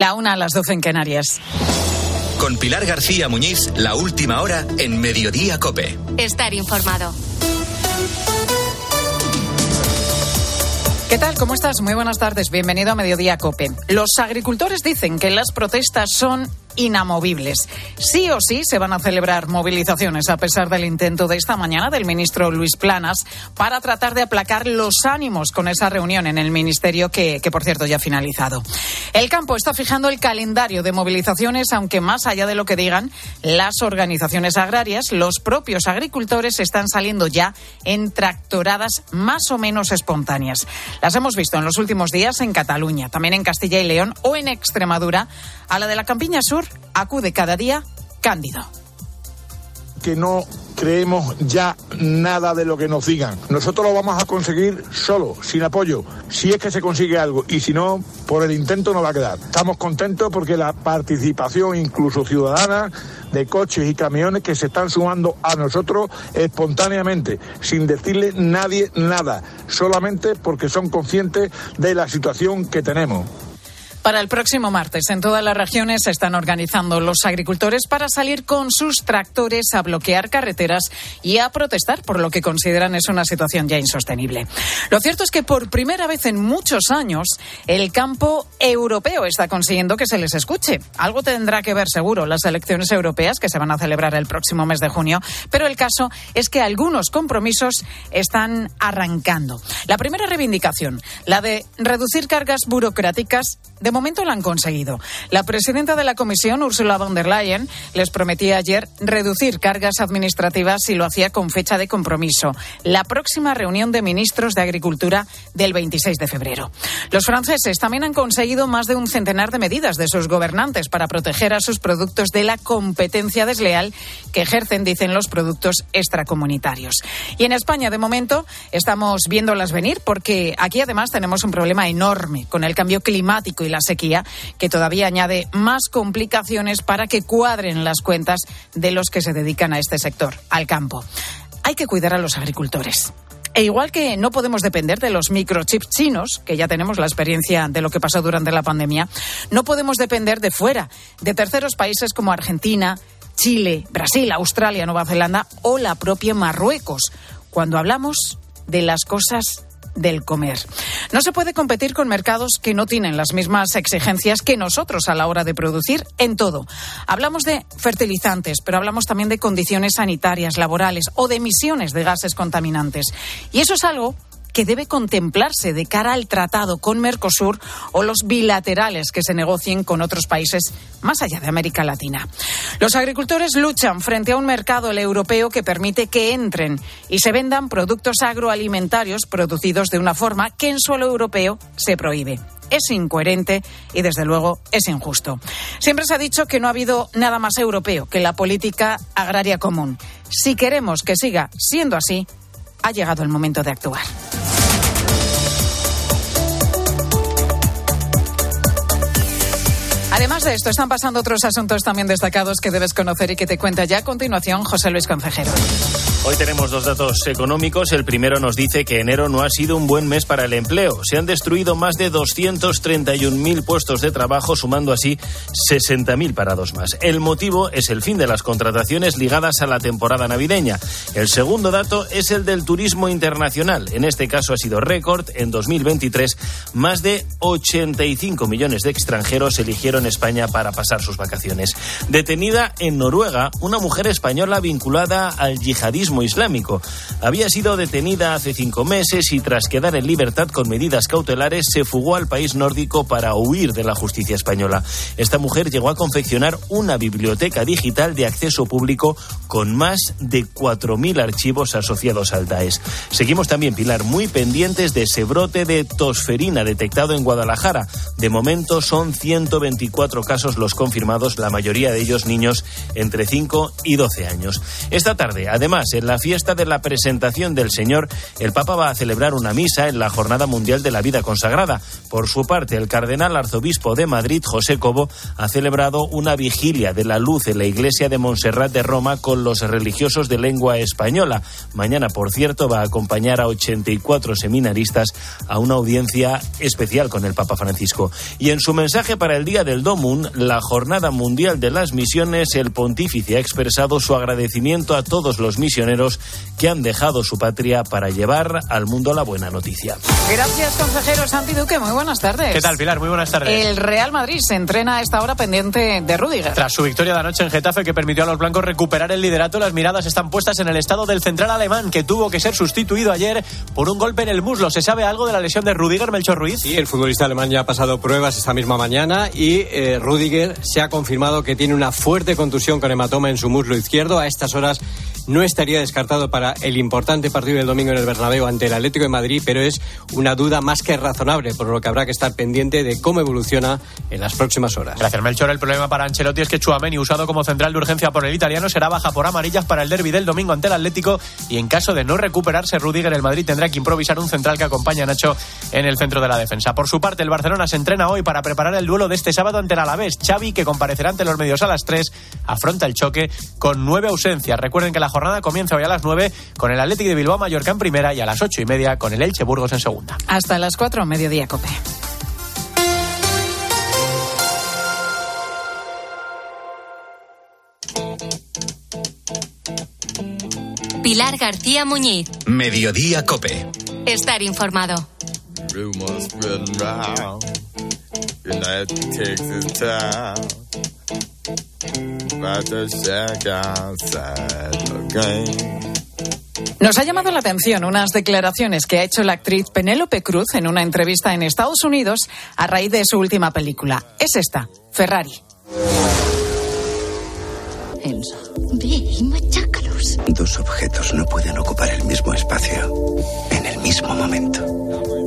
La una a las doce en Canarias. Con Pilar García Muñiz, la última hora en Mediodía Cope. Estar informado. ¿Qué tal? ¿Cómo estás? Muy buenas tardes. Bienvenido a Mediodía Cope. Los agricultores dicen que las protestas son inamovibles. Sí o sí se van a celebrar movilizaciones a pesar del intento de esta mañana del ministro Luis Planas para tratar de aplacar los ánimos con esa reunión en el ministerio que, por cierto ya ha finalizado. El campo está fijando el calendario de movilizaciones, aunque más allá de lo que digan las organizaciones agrarias, los propios agricultores están saliendo ya en tractoradas más o menos espontáneas. Las hemos visto en los últimos días en Cataluña, también en Castilla y León o en Extremadura, a la de la Campiña Sur acude cada día Cándido. Que no creemos ya nada de lo que nos digan. Nosotros lo vamos a conseguir solo, sin apoyo, si es que se consigue algo y si no, por el intento no va a quedar. Estamos contentos porque la participación incluso ciudadana de coches y camiones que se están sumando a nosotros espontáneamente, sin decirle nadie nada, solamente porque son conscientes de la situación que tenemos. Para el próximo martes, en todas las regiones se están organizando los agricultores para salir con sus tractores a bloquear carreteras y a protestar por lo que consideran es una situación ya insostenible. Lo cierto es que por primera vez en muchos años el campo europeo está consiguiendo que se les escuche. Algo tendrá que ver seguro las elecciones europeas que se van a celebrar el próximo mes de junio, pero el caso es que algunos compromisos están arrancando. La primera reivindicación, la de reducir cargas burocráticas, de momento lo han conseguido. La presidenta de la Comisión, Ursula von der Leyen, les prometía ayer reducir cargas administrativas y lo hacía con fecha de compromiso. La próxima reunión de ministros de Agricultura del 26 de febrero. Los franceses también han conseguido más de un centenar de medidas de sus gobernantes para proteger a sus productos de la competencia desleal que ejercen, dicen, los productos extracomunitarios. Y en España, de momento, estamos viéndolas venir porque aquí además tenemos un problema enorme con el cambio climático y las sequía que todavía añade más complicaciones para que cuadren las cuentas de los que se dedican a este sector, al campo. Hay que cuidar a los agricultores. E igual que no podemos depender de los microchips chinos, que ya tenemos la experiencia de lo que pasó durante la pandemia, no podemos depender de fuera, de terceros países como Argentina, Chile, Brasil, Australia, Nueva Zelanda o la propia Marruecos, cuando hablamos de las cosas del comer. No se puede competir con mercados que no tienen las mismas exigencias que nosotros a la hora de producir en todo. Hablamos de fertilizantes, pero hablamos también de condiciones sanitarias, laborales o de emisiones de gases contaminantes. Y eso es algo que debe contemplarse de cara al tratado con Mercosur o los bilaterales que se negocien con otros países más allá de América Latina. Los agricultores luchan frente a un mercado europeo que permite que entren y se vendan productos agroalimentarios producidos de una forma que en suelo europeo se prohíbe es incoherente y, desde luego, es injusto. Siempre se ha dicho que no ha habido nada más europeo que la política agraria común. Si queremos que siga siendo así, ha llegado el momento de actuar. Además de esto, están pasando otros asuntos también destacados que debes conocer y que te cuenta ya a continuación José Luis Concejero. Hoy tenemos dos datos económicos. El primero nos dice que enero no ha sido un buen mes para el empleo. Se han destruido más de 231.000 puestos de trabajo, sumando así 60.000 parados más. El motivo es el fin de las contrataciones ligadas a la temporada navideña. El segundo dato es el del turismo internacional. En este caso ha sido récord. En 2023, más de 85 millones de extranjeros eligieron España para pasar sus vacaciones. Detenida en Noruega, una mujer española vinculada al yihadismo islámico. Había sido detenida hace cinco meses y tras quedar en libertad con medidas cautelares se fugó al país nórdico para huir de la justicia española. Esta mujer llegó a confeccionar una biblioteca digital de acceso público con más de 4.000 archivos asociados al Daesh. Seguimos también, Pilar, muy pendientes de ese brote de tosferina detectado en Guadalajara. De momento son 124 casos los confirmados, la mayoría de ellos niños entre 5 y 12 años. Esta tarde, además, en la fiesta de la presentación del Señor, el Papa va a celebrar una misa en la Jornada Mundial de la Vida Consagrada. Por su parte, el cardenal arzobispo de Madrid, José Cobo, ha celebrado una vigilia de la luz en la iglesia de Montserrat de Roma con los religiosos de lengua española. Mañana, por cierto, va a acompañar a 84 seminaristas a una audiencia especial con el Papa Francisco. Y en su mensaje para el Día del Domun, la Jornada Mundial de las Misiones, el pontífice ha expresado su agradecimiento a todos los misioneros que han dejado su patria para llevar al mundo la buena noticia. Gracias, consejero Santi Duque. Muy buenas tardes. ¿Qué tal, Pilar? Muy buenas tardes. El Real Madrid se entrena a esta hora pendiente de Rudiger. Tras su victoria de anoche en Getafe que permitió a los blancos recuperar el liderato, las miradas están puestas en el estado del central alemán que tuvo que ser sustituido ayer por un golpe en el muslo. ¿Se sabe algo de la lesión de Rudiger, Melchor Ruiz? Sí, el futbolista alemán ya ha pasado pruebas esta misma mañana y eh, Rudiger se ha confirmado que tiene una fuerte contusión con hematoma en su muslo izquierdo. A estas horas no estaría descartado para el importante partido del domingo en el Bernabéu ante el Atlético de Madrid, pero es una duda más que razonable, por lo que habrá que estar pendiente de cómo evoluciona en las próximas horas. Gracias, Melchor. El problema para Ancelotti es que Chuameni, usado como central de urgencia por el italiano, será baja por amarillas para el derby del domingo ante el Atlético y en caso de no recuperarse Rudiger, el Madrid tendrá que improvisar un central que acompaña a Nacho en el centro de la defensa. Por su parte, el Barcelona se entrena hoy para preparar el duelo de este sábado ante el Alavés. Xavi, que comparecerá ante los medios a las 3, afronta el choque con nueve ausencias. Recuerden que la comienza hoy a las 9 con el Atlético de Bilbao Mallorca en primera y a las ocho y media con el Elche Burgos en segunda. Hasta las 4, mediodía, Cope. Pilar García Muñiz. Mediodía Cope. Estar informado. Rumors spreading round. United takes its time. Nos ha llamado la atención unas declaraciones que ha hecho la actriz Penélope Cruz en una entrevista en Estados Unidos a raíz de su última película. Es esta, Ferrari. Enzo. Ve y machácalos. Dos objetos no pueden ocupar el mismo espacio en el mismo momento.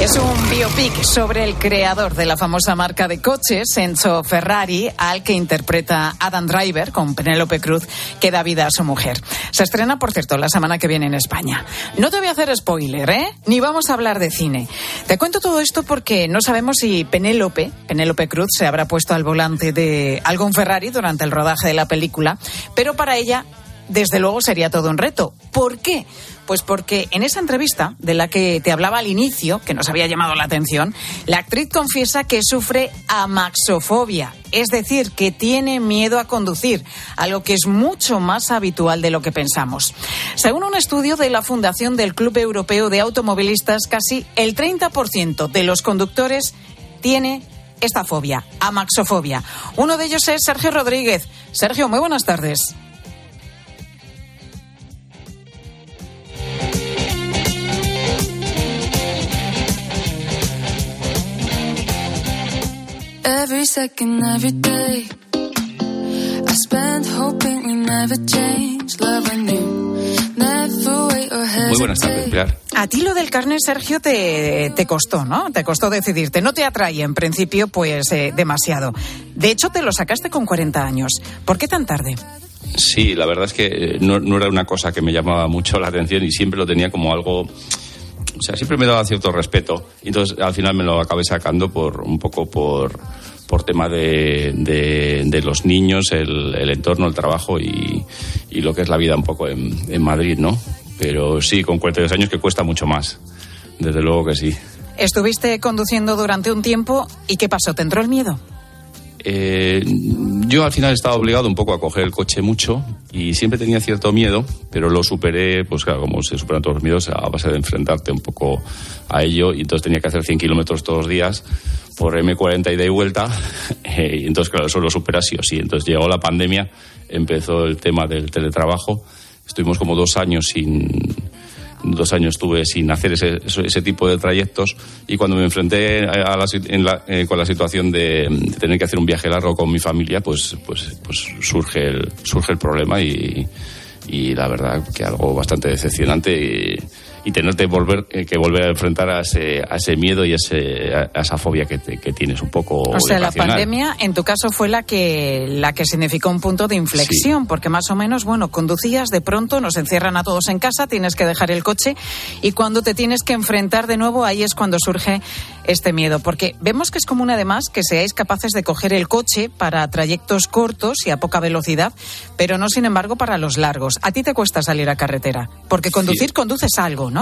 Es un biopic sobre el creador de la famosa marca de coches, Enzo Ferrari, al que interpreta Adam Driver con Penélope Cruz, que da vida a su mujer. Se estrena, por cierto, la semana que viene en España. No te voy a hacer spoiler, ¿eh? Ni vamos a hablar de cine. Te cuento todo esto porque no sabemos si Penélope, Penélope Cruz, se habrá puesto al volante de algún Ferrari durante el rodaje de la película, pero para ella desde luego sería todo un reto. ¿Por qué? Pues porque en esa entrevista de la que te hablaba al inicio, que nos había llamado la atención, la actriz confiesa que sufre amaxofobia, es decir, que tiene miedo a conducir, algo que es mucho más habitual de lo que pensamos. Según un estudio de la Fundación del Club Europeo de Automovilistas, casi el 30% de los conductores tiene esta fobia, amaxofobia. Uno de ellos es Sergio Rodríguez. Sergio, muy buenas tardes. Every second, every day, I spent hoping we never change. Love when you never wait or hesitate. Muy buenas tardes, Pilar. A ti lo del carnet, Sergio, te, te costó, ¿no? Te costó decidirte. No te atrae en principio, pues, eh, demasiado. De hecho, te lo sacaste con 40 años. ¿Por qué tan tarde? Sí, la verdad es que eh, no, no era una cosa que me llamaba mucho la atención y siempre lo tenía como algo o sea, siempre me daba cierto respeto. Y entonces al final me lo acabé sacando por un poco por, por tema de, de, de los niños, el, el, entorno, el trabajo y, y, lo que es la vida un poco en, en Madrid, ¿no? Pero sí, con 42 años que cuesta mucho más. Desde luego que sí. Estuviste conduciendo durante un tiempo y ¿qué pasó? ¿Te entró el miedo? Eh, yo al final estaba obligado un poco a coger el coche mucho y siempre tenía cierto miedo, pero lo superé, pues claro, como se superan todos los miedos, a base de enfrentarte un poco a ello y entonces tenía que hacer 100 kilómetros todos los días por M40 ida y vuelta eh, y entonces claro, eso lo supera sí o sí. Entonces llegó la pandemia, empezó el tema del teletrabajo, estuvimos como dos años sin dos años estuve sin hacer ese, ese, tipo de trayectos y cuando me enfrenté a la, la, eh, con la situación de, tener que hacer un viaje largo con mi familia, pues, pues, pues surge, el, surge el problema y, y la verdad que algo bastante decepcionante y tenerte volver, eh, que volver a enfrentar a ese, a ese miedo y ese, a, esa fobia que, que, tienes un poco. O sea, la pandemia en tu caso fue la que, la que significó un punto de inflexión, porque más o menos, bueno, conducías, de pronto nos encierran a todos en casa, tienes que dejar el coche y cuando te tienes que enfrentar de nuevo, ahí es cuando surge este miedo, porque vemos que es común además que seáis capaces de coger el coche para trayectos cortos y a poca velocidad, pero no sin embargo para los largos. A ti te cuesta salir a carretera, porque conducir conduces algo, ¿no?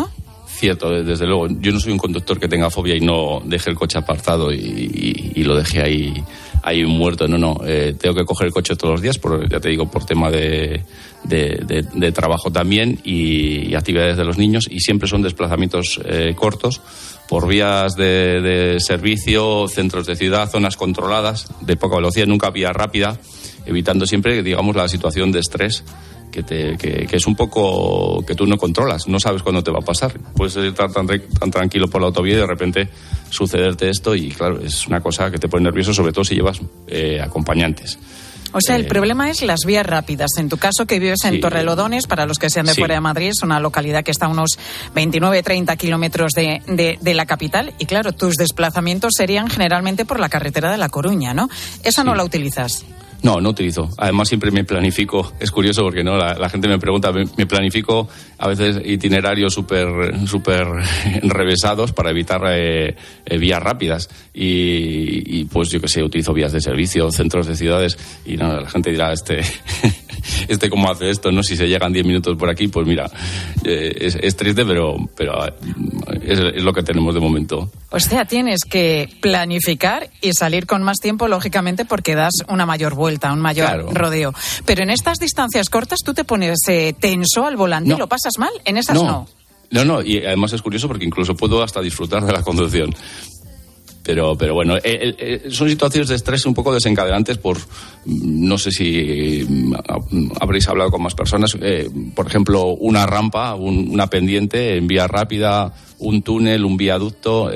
Cierto, desde luego. Yo no soy un conductor que tenga fobia y no deje el coche apartado y, lo deje ahí, ahí muerto. No, no. Eh, tengo que coger el coche todos los días, por, ya te digo, por tema de, de, trabajo también y, actividades de los niños. Y siempre son desplazamientos eh, cortos por vías de, servicio, centros de ciudad, zonas controladas, de poca velocidad, nunca vía rápida, evitando siempre, digamos, la situación de estrés que, te, que, es un poco que tú no controlas, no sabes cuándo te va a pasar. Puedes estar tan, tan tranquilo por la autovía y de repente sucederte esto y claro, es una cosa que te pone nervioso, sobre todo si llevas eh, acompañantes. O sea, el eh, problema es las vías rápidas. En tu caso, que vives en Torrelodones, para los que sean de fuera de Madrid, es una localidad que está a unos 29-30 kilómetros de, de, de, la capital. Y claro, tus desplazamientos serían generalmente por la carretera de La Coruña, ¿no? Esa no la utilizas. No, no utilizo. Además, siempre me planifico. Es curioso porque no la, gente me pregunta, me, planifico a veces itinerarios súper super enrevesados para evitar eh, eh, vías rápidas. Y, pues yo que sé, utilizo vías de servicio, centros de ciudades. Y no, la gente dirá, este, este cómo hace esto, ¿no? Si se llegan 10 minutos por aquí, pues mira, eh, es, triste, pero, pero es, es lo que tenemos de momento. O sea, tienes que planificar y salir con más tiempo, lógicamente, porque das una mayor vuelta, un mayor rodeo. Pero en estas distancias cortas, ¿tú te pones eh, tenso al volante y lo pasas mal? En esas no. No, no, y además es curioso porque incluso puedo hasta disfrutar de la conducción. Pero, pero bueno, eh, eh, son situaciones de estrés un poco desencadenantes por, mm, no sé si mm, habréis hablado con más personas, por ejemplo, una rampa, una pendiente en vía rápida, un túnel, un viaducto.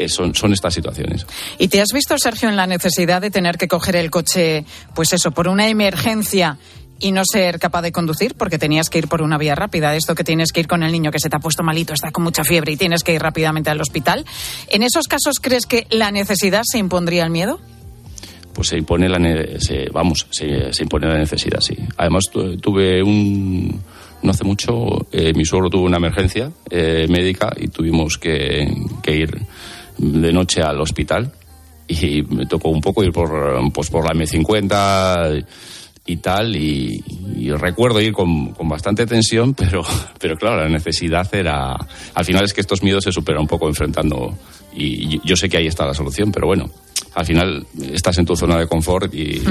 Eh, son, son estas situaciones. ¿Y te has visto, Sergio, en la necesidad de tener que coger el coche, pues eso, por una emergencia y no ser capaz de conducir porque tenías que ir por una vía rápida. Esto que tienes que ir con el niño que se te ha puesto malito, está con mucha fiebre y tienes que ir rápidamente al hospital. ¿En esos casos crees que la necesidad se impondría el miedo? Pues se impone la, vamos, se, impone la necesidad, sí. Además tuve un, no hace mucho, eh, mi suegro tuvo una emergencia eh, médica y tuvimos que, que ir de noche al hospital y me tocó un poco ir por, pues por la M50 y tal, y, recuerdo ir con, con, bastante tensión, pero, pero claro, la necesidad era... Al final es que estos miedos se superan un poco enfrentando, y yo sé que ahí está la solución, pero bueno, al final estás en tu zona de confort y,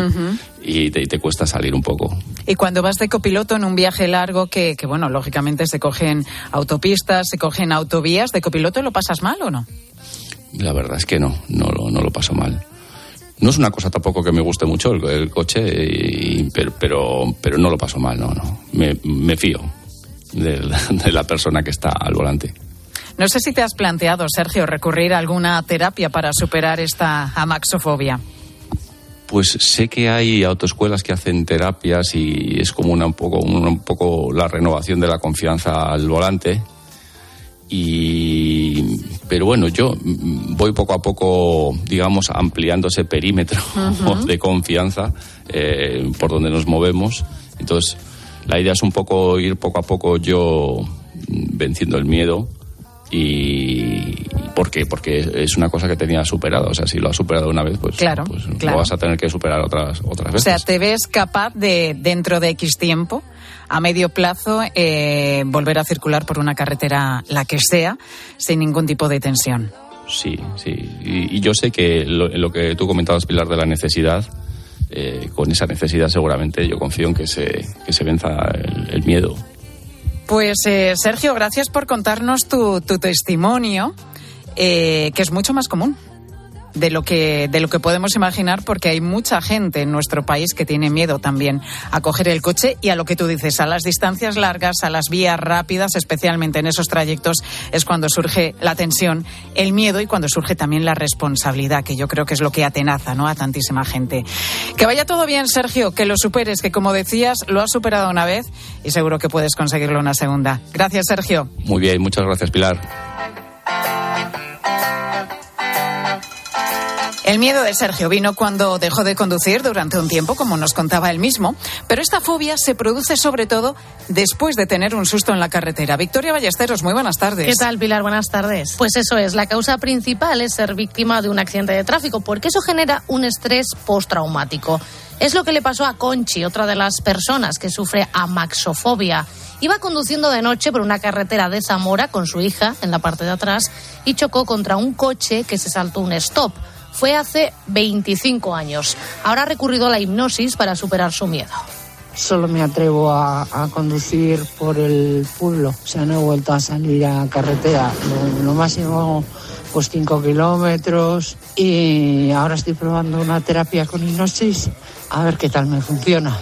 y, te, cuesta salir un poco. Y cuando vas de copiloto en un viaje largo, que, que bueno, lógicamente se cogen autopistas, se cogen autovías, ¿de copiloto lo pasas mal o no? La verdad es que no, no, no lo paso mal. No es una cosa tampoco que me guste mucho el, coche, pero, pero, pero, no lo paso mal, no, no. Me, fío de, de la persona que está al volante. No sé si te has planteado, Sergio, recurrir a alguna terapia para superar esta amaxofobia. Pues sé que hay autoescuelas que hacen terapias y es como una, un, poco, un poco la renovación de la confianza al volante y pero bueno yo voy poco a poco digamos ampliando ese perímetro de confianza eh, por donde nos movemos. Entonces la idea es un poco ir poco a poco yo venciendo el miedo y ¿por qué? Porque es una cosa que tenía superado, o sea, si lo has superado una vez, pues, pues lo vas a tener que superar otras otras veces. O sea, te ves capaz de dentro de X tiempo a medio plazo eh, volver a circular por una carretera, la que sea, sin ningún tipo de tensión. Sí, sí. Y, yo sé que lo, que tú comentabas, Pilar, de la necesidad, eh, con esa necesidad seguramente yo confío en que se, que se venza el, miedo. Pues eh, Sergio, gracias por contarnos tu, tu testimonio, que es mucho más común. De lo que de lo que podemos imaginar porque hay mucha gente en nuestro país que tiene miedo también a coger el coche y a lo que tú dices a las distancias largas a las vías rápidas especialmente en esos trayectos es cuando surge la tensión el miedo y cuando surge también la responsabilidad que yo creo que es lo que atenaza no a tantísima gente. Que vaya todo bien Sergio que lo superes que como decías lo has superado una vez y seguro que puedes conseguirlo una segunda. Gracias Sergio. Muy bien muchas gracias Pilar El miedo de Sergio vino cuando dejó de conducir durante un tiempo, como nos contaba él mismo, pero esta fobia se produce sobre todo después de tener un susto en la carretera. Victoria Ballesteros, muy buenas tardes. ¿Qué tal, Pilar? Buenas tardes. Pues eso es, la causa principal es ser víctima de un accidente de tráfico, porque eso genera un estrés postraumático. Es lo que le pasó a Conchi, otra de las personas que sufre amaxofobia. Iba conduciendo de noche por una carretera de Zamora con su hija en la parte de atrás y chocó contra un coche que se saltó un stop fue hace 25 años. Ahora ha recurrido a la hipnosis para superar su miedo. Solo me atrevo a, conducir por el pueblo, o sea, no he vuelto a salir a carretera. Lo, lo máximo, pues 5 kilómetros. Y ahora estoy probando una terapia con hipnosis, a ver qué tal me funciona.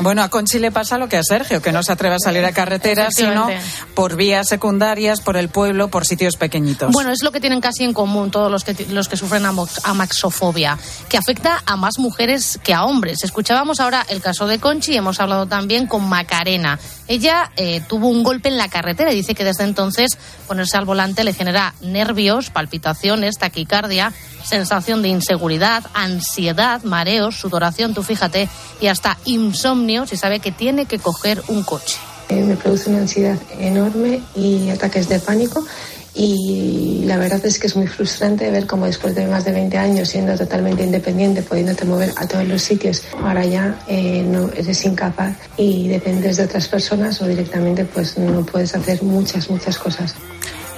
Bueno, a Conchi le pasa lo que a Sergio, que no se atreve a salir a carretera, sino por vías secundarias, por el pueblo, por sitios pequeñitos. Bueno, es lo que tienen casi en común todos los que, los que sufren amaxofobia, que afecta a más mujeres que a hombres. Escuchábamos ahora el caso de Conchi y hemos hablado también con Macarena. Ella eh, tuvo un golpe en la carretera y dice que desde entonces ponerse al volante le genera nervios, palpitaciones, taquicardia sensación de inseguridad, ansiedad, mareos, sudoración, tú fíjate, y hasta insomnio si sabe que tiene que coger un coche. Eh, me produce una ansiedad enorme y ataques de pánico y la verdad es que es muy frustrante ver cómo después de más de 20 años siendo totalmente independiente, pudiéndote mover a todos los sitios, ahora ya eh, no eres incapaz y dependes de otras personas o directamente pues no puedes hacer muchas, muchas cosas.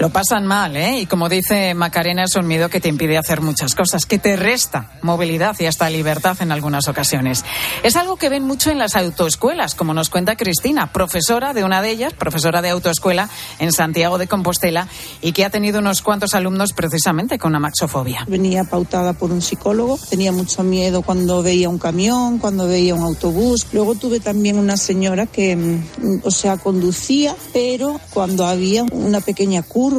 Lo pasan mal, ¿eh? Y como dice Macarena, es un miedo que te impide hacer muchas cosas, que te resta movilidad y hasta libertad en algunas ocasiones. Es algo que ven mucho en las autoescuelas, como nos cuenta Cristina, profesora de una de ellas, profesora de autoescuela en Santiago de Compostela, y que ha tenido unos cuantos alumnos precisamente con amaxofobia. Venía pautada por un psicólogo, tenía mucho miedo cuando veía un camión, cuando veía un autobús. Luego tuve también una señora que, mm, o sea, conducía, pero cuando había una pequeña curva,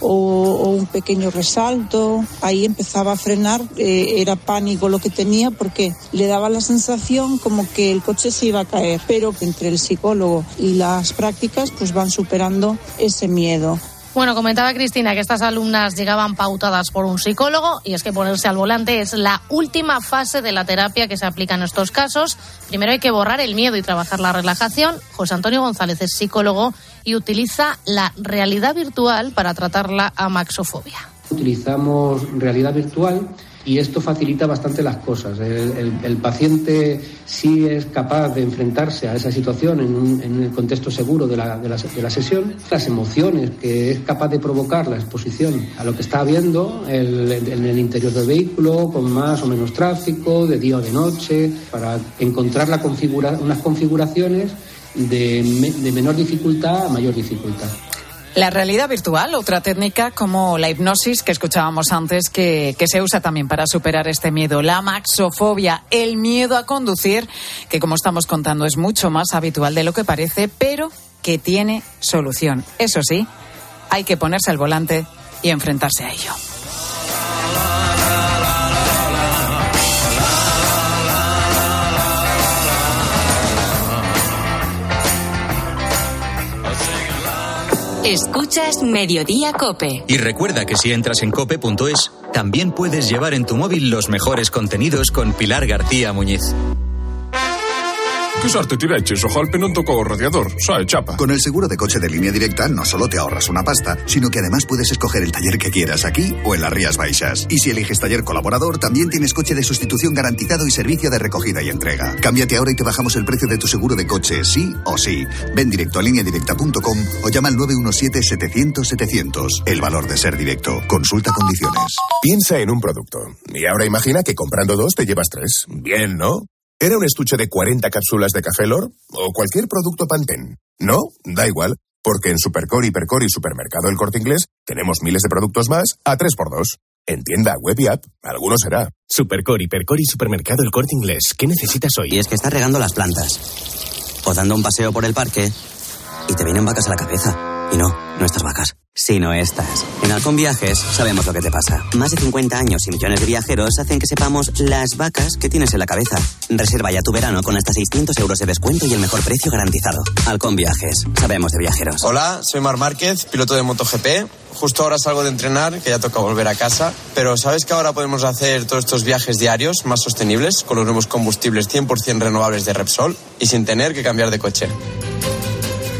o, un pequeño resalto, ahí empezaba a frenar, eh, era pánico lo que tenía porque le daba la sensación como que el coche se iba a caer, pero entre el psicólogo y las prácticas pues van superando ese miedo. Bueno, comentaba Cristina que estas alumnas llegaban pautadas por un psicólogo y es que ponerse al volante es la última fase de la terapia que se aplica en estos casos. Primero hay que borrar el miedo y trabajar la relajación. José Antonio González es psicólogo y utiliza la realidad virtual para tratar la amaxofobia. Utilizamos realidad virtual y esto facilita bastante las cosas. El, paciente sí es capaz de enfrentarse a esa situación en, en el contexto seguro de la, de, de la, sesión, las emociones que es capaz de provocar la exposición a lo que está viendo en el interior del vehículo, con más o menos tráfico, de día o de noche, para encontrar unas configuraciones de, de menor dificultad a mayor dificultad. La realidad virtual, otra técnica como la hipnosis que escuchábamos antes, que, que, se usa también para superar este miedo. La maxofobia, el miedo a conducir, que como estamos contando es mucho más habitual de lo que parece, pero que tiene solución. Eso sí, hay que ponerse al volante y enfrentarse a ello. Escuchas Mediodía Cope. Y recuerda que si entras en cope.es, también puedes llevar en tu móvil los mejores contenidos con Pilar García Muñiz. ¿Qué sorte tireches? Ojalá non tocó radiador, sae chapa. Con el seguro de coche de línea directa no solo te ahorras una pasta, sino que además puedes escoger el taller que quieras aquí o en las Rías Baixas. Y si eliges taller colaborador, también tienes coche de sustitución garantizado y servicio de recogida y entrega. Cámbiate ahora y te bajamos el precio de tu seguro de coche, sí o sí. Ven directo a lineadirecta.com o llama al 917-700-700. El valor de ser directo. Consulta condiciones. Piensa en un producto. Y ahora imagina que comprando dos te llevas tres. Bien, ¿no? ¿Era un estuche de 40 cápsulas de café Lor? ¿O cualquier producto Pantene? No, da igual, porque en Supercore, Hipercore y Supermercado El Corte Inglés tenemos miles de productos más a 3x2. En tienda, web y app, alguno será. Supercore, Hipercore y Supermercado El Corte Inglés. ¿Qué necesitas hoy? Y es que estás regando las plantas. O dando un paseo por el parque. Y te vienen vacas a la cabeza. Y no, no estas vacas, sino estas. En Halcón Viajes sabemos lo que te pasa. Más de 50 años y millones de viajeros hacen que sepamos las vacas que tienes en la cabeza. Reserva ya tu verano con hasta 600 euros de descuento y el mejor precio garantizado. Halcón Viajes, sabemos de viajeros. Hola, soy Mar Márquez, piloto de MotoGP. Justo ahora salgo de entrenar, que ya toca volver a casa. Pero ¿sabes que ahora podemos hacer todos estos viajes diarios más sostenibles con los nuevos combustibles 100% renovables de Repsol y sin tener que cambiar de coche?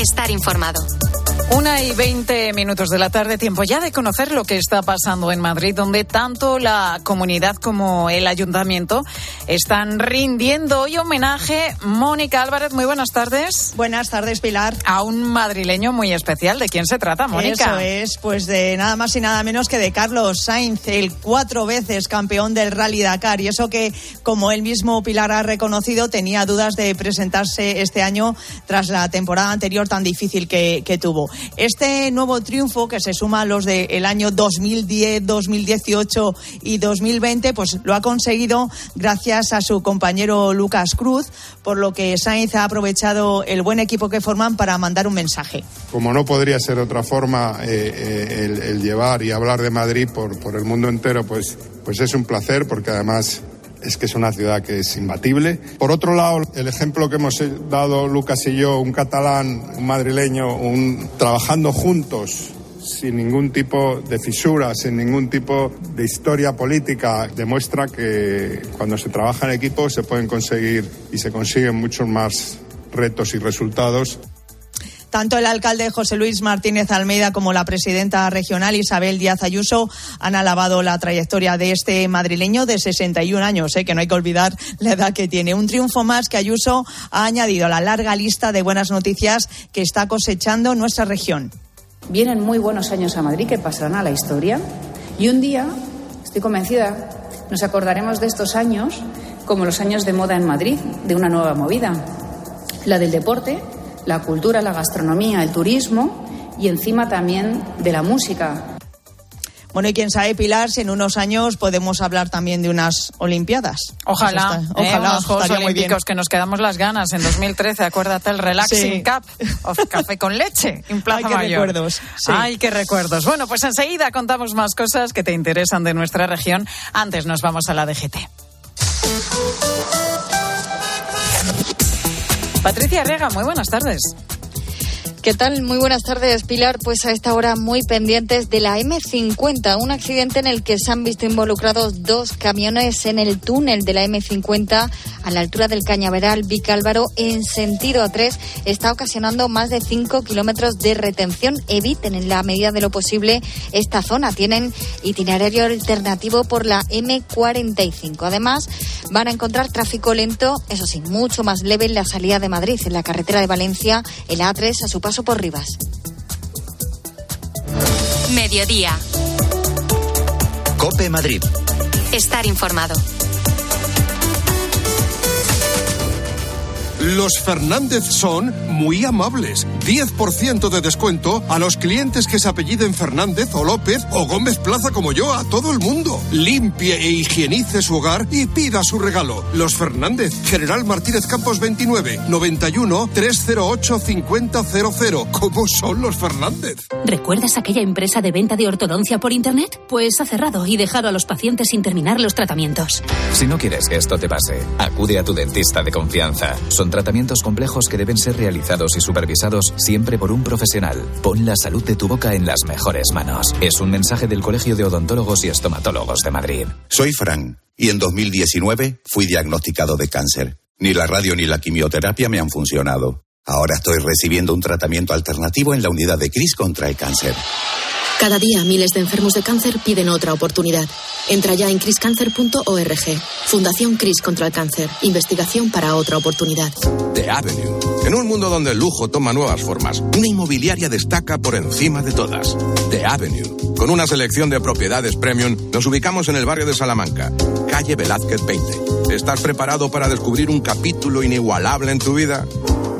Estar informado. Una y veinte minutos de la tarde, tiempo ya de conocer lo que está pasando en Madrid, donde tanto la comunidad como el ayuntamiento están rindiendo hoy homenaje. Mónica Álvarez, muy buenas tardes. Buenas tardes, Pilar. A un madrileño muy especial. ¿De quién se trata, Mónica? Eso es, pues de nada más y nada menos que de Carlos Sainz, el cuatro veces campeón del Rally Dakar. Y eso que, como él mismo Pilar ha reconocido, tenía dudas de presentarse este año tras la temporada anterior tan difícil que, que tuvo. Este nuevo triunfo que se suma a los del año 2010, 2018 y 2020, pues lo ha conseguido gracias a su compañero Lucas Cruz, por lo que Sainz ha aprovechado el buen equipo que forman para mandar un mensaje. Como no podría ser de otra forma, eh, eh, el, el, llevar y hablar de Madrid por, por el mundo entero, pues, pues es un placer, porque además es que es una ciudad que es imbatible. Por otro lado, el ejemplo que hemos dado Lucas y yo, un catalán, un madrileño, un, trabajando juntos sin ningún tipo de fisura, sin ningún tipo de historia política, demuestra que cuando se trabaja en equipo se pueden conseguir y se consiguen muchos más retos y resultados. Tanto el alcalde José Luis Martínez Almeida como la presidenta regional Isabel Díaz Ayuso han alabado la trayectoria de este madrileño de 61 años, ¿eh? que no hay que olvidar la edad que tiene. Un triunfo más que Ayuso ha añadido a la larga lista de buenas noticias que está cosechando nuestra región. Vienen muy buenos años a Madrid que pasarán a la historia y un día, estoy convencida, nos acordaremos de estos años como los años de moda en Madrid, de una nueva movida, la del deporte la cultura, la gastronomía, el turismo y encima también de la música. Bueno, y quién sabe, Pilar, si en unos años podemos hablar también de unas Olimpiadas. Ojalá, está, ojalá, eh, unos Juegos Olímpicos que nos quedamos las ganas en 2013. Acuérdate el Relaxing sí. Cup of Café con Leche en Plaza Ay, qué Mayor. recuerdos. Sí. Ay, qué recuerdos. Bueno, pues enseguida contamos más cosas que te interesan de nuestra región. Antes nos vamos a la DGT. Patricia Rega, muy buenas tardes. ¿Qué tal? Muy buenas tardes, Pilar. Pues a esta hora muy pendientes de la M50, un accidente en el que se han visto involucrados dos camiones en el túnel de la M50 a la altura del Cañaveral Vicálvaro en sentido A3. Está ocasionando más de 5 kilómetros de retención. Eviten en la medida de lo posible esta zona. Tienen itinerario alternativo por la M45. Además, van a encontrar tráfico lento, eso sí, mucho más leve en la salida de Madrid, en la carretera de Valencia, el A3 a su paso por Rivas. Mediodía. Cope Madrid. Estar informado. Los Fernández son muy amables. 10% de descuento a los clientes que se apelliden Fernández o López o Gómez Plaza como yo, a todo el mundo. Limpie e higienice su hogar y pida su regalo. Los Fernández, General Martínez Campos 29, 91 308 5000. ¿Cómo son los Fernández? ¿Recuerdas aquella empresa de venta de ortodoncia por Internet? Pues ha cerrado y dejado a los pacientes sin terminar los tratamientos. Si no quieres que esto te pase, acude a tu dentista de confianza. Son tratamientos complejos que deben ser realizados y supervisados siempre por un profesional. Pon la salud de tu boca en las mejores manos. Es un mensaje del Colegio de Odontólogos y Estomatólogos de Madrid. Soy Fran y en 2019 fui diagnosticado de cáncer. Ni la radio ni la quimioterapia me han funcionado. Ahora estoy recibiendo un tratamiento alternativo en la unidad de CRIS contra el cáncer. Cada día miles de enfermos de cáncer piden otra oportunidad. Entra ya en criscancer.org. Fundación Cris contra el cáncer. Investigación para otra oportunidad. The Avenue. En un mundo donde el lujo toma nuevas formas, una inmobiliaria destaca por encima de todas. The Avenue. Con una selección de propiedades premium, nos ubicamos en el barrio de Salamanca, calle Velázquez 20. ¿Estás preparado para descubrir un capítulo inigualable en tu vida?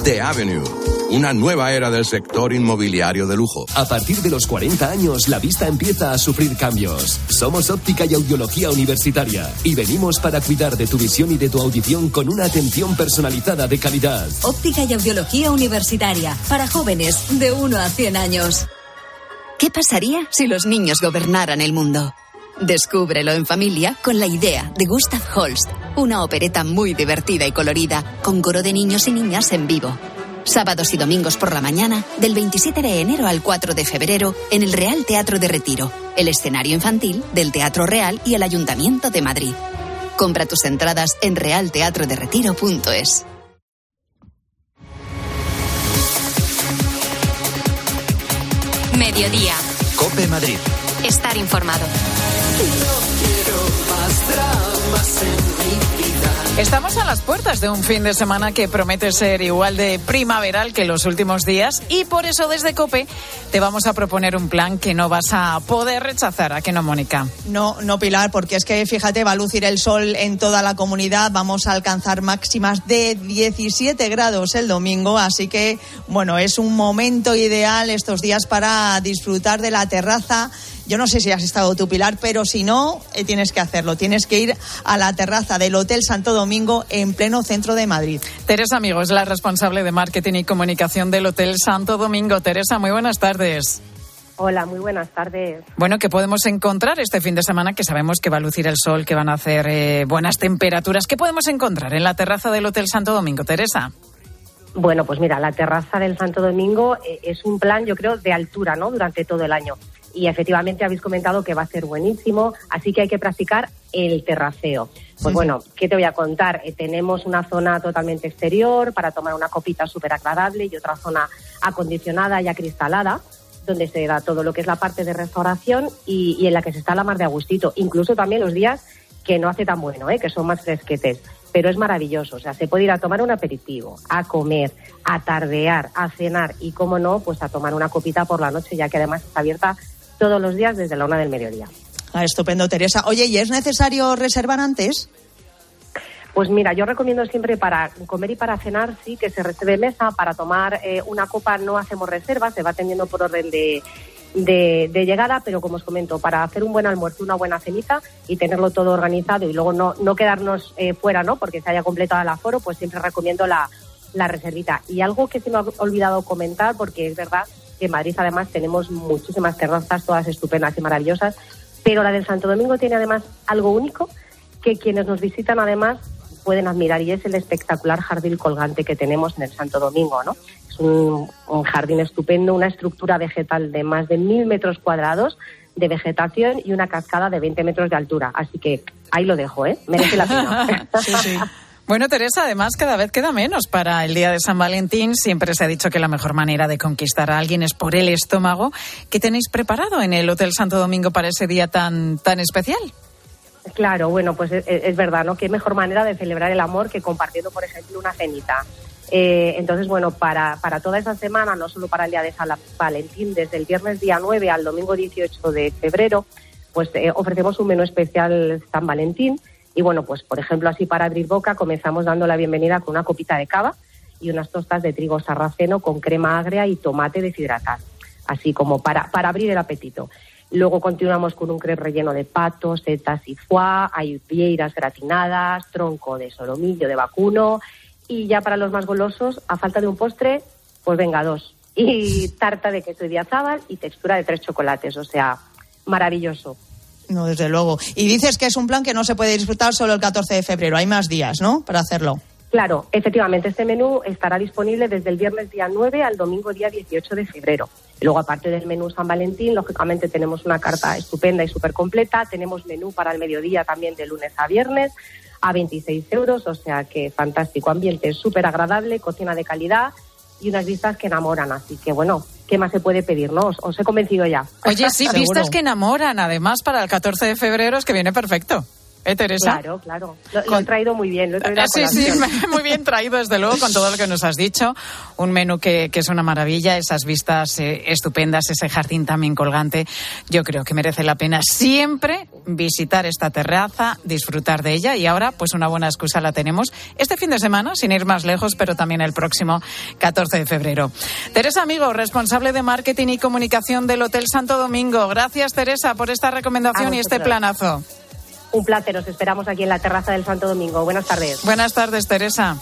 The Avenue una nueva era del sector inmobiliario de lujo. A partir de los 40 años, la vista empieza a sufrir cambios. Somos óptica y audiología universitaria y venimos para cuidar de tu visión y de tu audición con una atención personalizada de calidad. Óptica y audiología universitaria para jóvenes de 1 a 100 años. ¿Qué pasaría si los niños gobernaran el mundo? Descúbrelo en familia con la idea de Gustav Holst, una opereta muy divertida y colorida, con coro de niños y niñas en vivo. Sábados y domingos por la mañana, del 27 de enero al 4 de febrero, en el Real Teatro de Retiro, el escenario infantil del Teatro Real y el Ayuntamiento de Madrid. Compra tus entradas en realteatroderetiro.es. Mediodía. Cope Madrid. Estar informado. Estamos a las puertas de un fin de semana que promete ser igual de primaveral que los últimos días y por eso desde COPE te vamos a proponer un plan que no vas a poder rechazar. ¿A que no, Mónica? No, no, Pilar, porque es que fíjate, va a lucir el sol en toda la comunidad. Vamos a alcanzar máximas de 17 grados el domingo, así que, bueno, es un momento ideal estos días para disfrutar de la terraza yo no sé si has estado tú, Pilar, pero si no, eh, tienes que hacerlo. Tienes que ir a la terraza del Hotel Santo Domingo en pleno centro de Madrid. Teresa Amigo es la responsable de marketing y comunicación del Hotel Santo Domingo. Teresa, muy buenas tardes. Hola, muy buenas tardes. Bueno, ¿qué podemos encontrar este fin de semana? Que sabemos que va a lucir el sol, que van a hacer eh, buenas temperaturas. ¿Qué podemos encontrar en la terraza del Hotel Santo Domingo, Teresa? Bueno, pues mira, la terraza del Santo Domingo eh, es un plan, yo creo, de altura, ¿no? Durante todo el año y efectivamente habéis comentado que va a ser buenísimo, así que hay que practicar el terraceo. Pues bueno, ¿qué te voy a contar? Eh, tenemos una zona totalmente exterior para tomar una copita súper agradable y otra zona acondicionada y acristalada donde se da todo lo que es la parte de restauración y, en la que se está la mar de agustito, incluso también los días que no hace tan bueno, ¿eh? que son más fresquetes, pero es maravilloso, o sea, se puede ir a tomar un aperitivo, a comer, a tardear, a cenar y, como no, pues a tomar una copita por la noche, ya que además está abierta todos los días desde la una del mediodía. Ah, estupendo, Teresa. Oye, ¿y es necesario reservar antes? Pues mira, yo recomiendo siempre para comer y para cenar, sí, que se reserve mesa. Para tomar eh, una copa no hacemos reservas, se va atendiendo por orden de, de, llegada, pero como os comento, para hacer un buen almuerzo, una buena cenita y tenerlo todo organizado y luego no, no quedarnos eh, fuera, ¿no? Porque se haya completado el aforo, pues siempre recomiendo la, la reservita. Y algo que se me ha olvidado comentar, porque es verdad en Madrid además tenemos muchísimas terrazas, todas estupendas y maravillosas, pero la del Santo Domingo tiene además algo único que quienes nos visitan además pueden admirar y es el espectacular jardín colgante que tenemos en el Santo Domingo, ¿no? Es un, jardín estupendo, una estructura vegetal de más de mil metros cuadrados de vegetación y una cascada de 20 metros de altura. Así que ahí lo dejo, ¿eh? Merece la pena. Bueno, Teresa, además cada vez queda menos para el día de San Valentín. Siempre se ha dicho que la mejor manera de conquistar a alguien es por el estómago. ¿Qué tenéis preparado en el Hotel Santo Domingo para ese día tan, tan especial? Claro, bueno, pues es, verdad, ¿no? Qué mejor manera de celebrar el amor que compartiendo, por ejemplo, una cenita. Eh, entonces, bueno, para, para toda esa semana, no solo para el día de San Valentín, desde el viernes día 9 al domingo 18 de febrero, pues eh, ofrecemos un menú especial San Valentín y bueno, pues por ejemplo, así para abrir boca, comenzamos dando la bienvenida con una copita de cava y unas tostas de trigo sarraceno con crema agria y tomate deshidratado, así como para, para abrir el apetito. Luego continuamos con un crepe relleno de pato, setas y foie, hay pieiras gratinadas, tronco de solomillo de vacuno y ya para los más golosos, a falta de un postre, pues venga dos. Y tarta de queso y diazábal y textura de tres chocolates, o sea, maravilloso. No, desde luego. Y dices que es un plan que no se puede disfrutar solo el 14 de febrero. Hay más días, ¿no? Para hacerlo. Claro, efectivamente, este menú estará disponible desde el viernes día 9 al domingo día 18 de febrero. luego, aparte del menú San Valentín, lógicamente tenemos una carta estupenda y súper completa. Tenemos menú para el mediodía también de lunes a viernes a 26 euros, o sea que fantástico ambiente, súper agradable, cocina de calidad y unas vistas que enamoran. Así que bueno, ¿qué más se puede pedir? ¿no? Os, he convencido ya. Oye, sí, vistas que enamoran. Además, para el 14 de febrero es que viene perfecto. ¿Eh, Teresa? Claro, claro. Lo, he traído muy bien. Lo he traído sí, sí, muy bien traído, desde luego, con todo lo que nos has dicho. Un menú que, es una maravilla, esas vistas eh, estupendas, ese jardín también colgante. Yo creo que merece la pena siempre visitar esta terraza, disfrutar de ella y ahora, pues una buena excusa la tenemos este fin de semana, sin ir más lejos, pero también el próximo 14 de febrero. Teresa Amigo, responsable de marketing y comunicación del Hotel Santo Domingo. Gracias, Teresa, por esta recomendación y este planazo. Un placer, os esperamos aquí en la terraza del Santo Domingo. Buenas tardes. Buenas tardes, Teresa.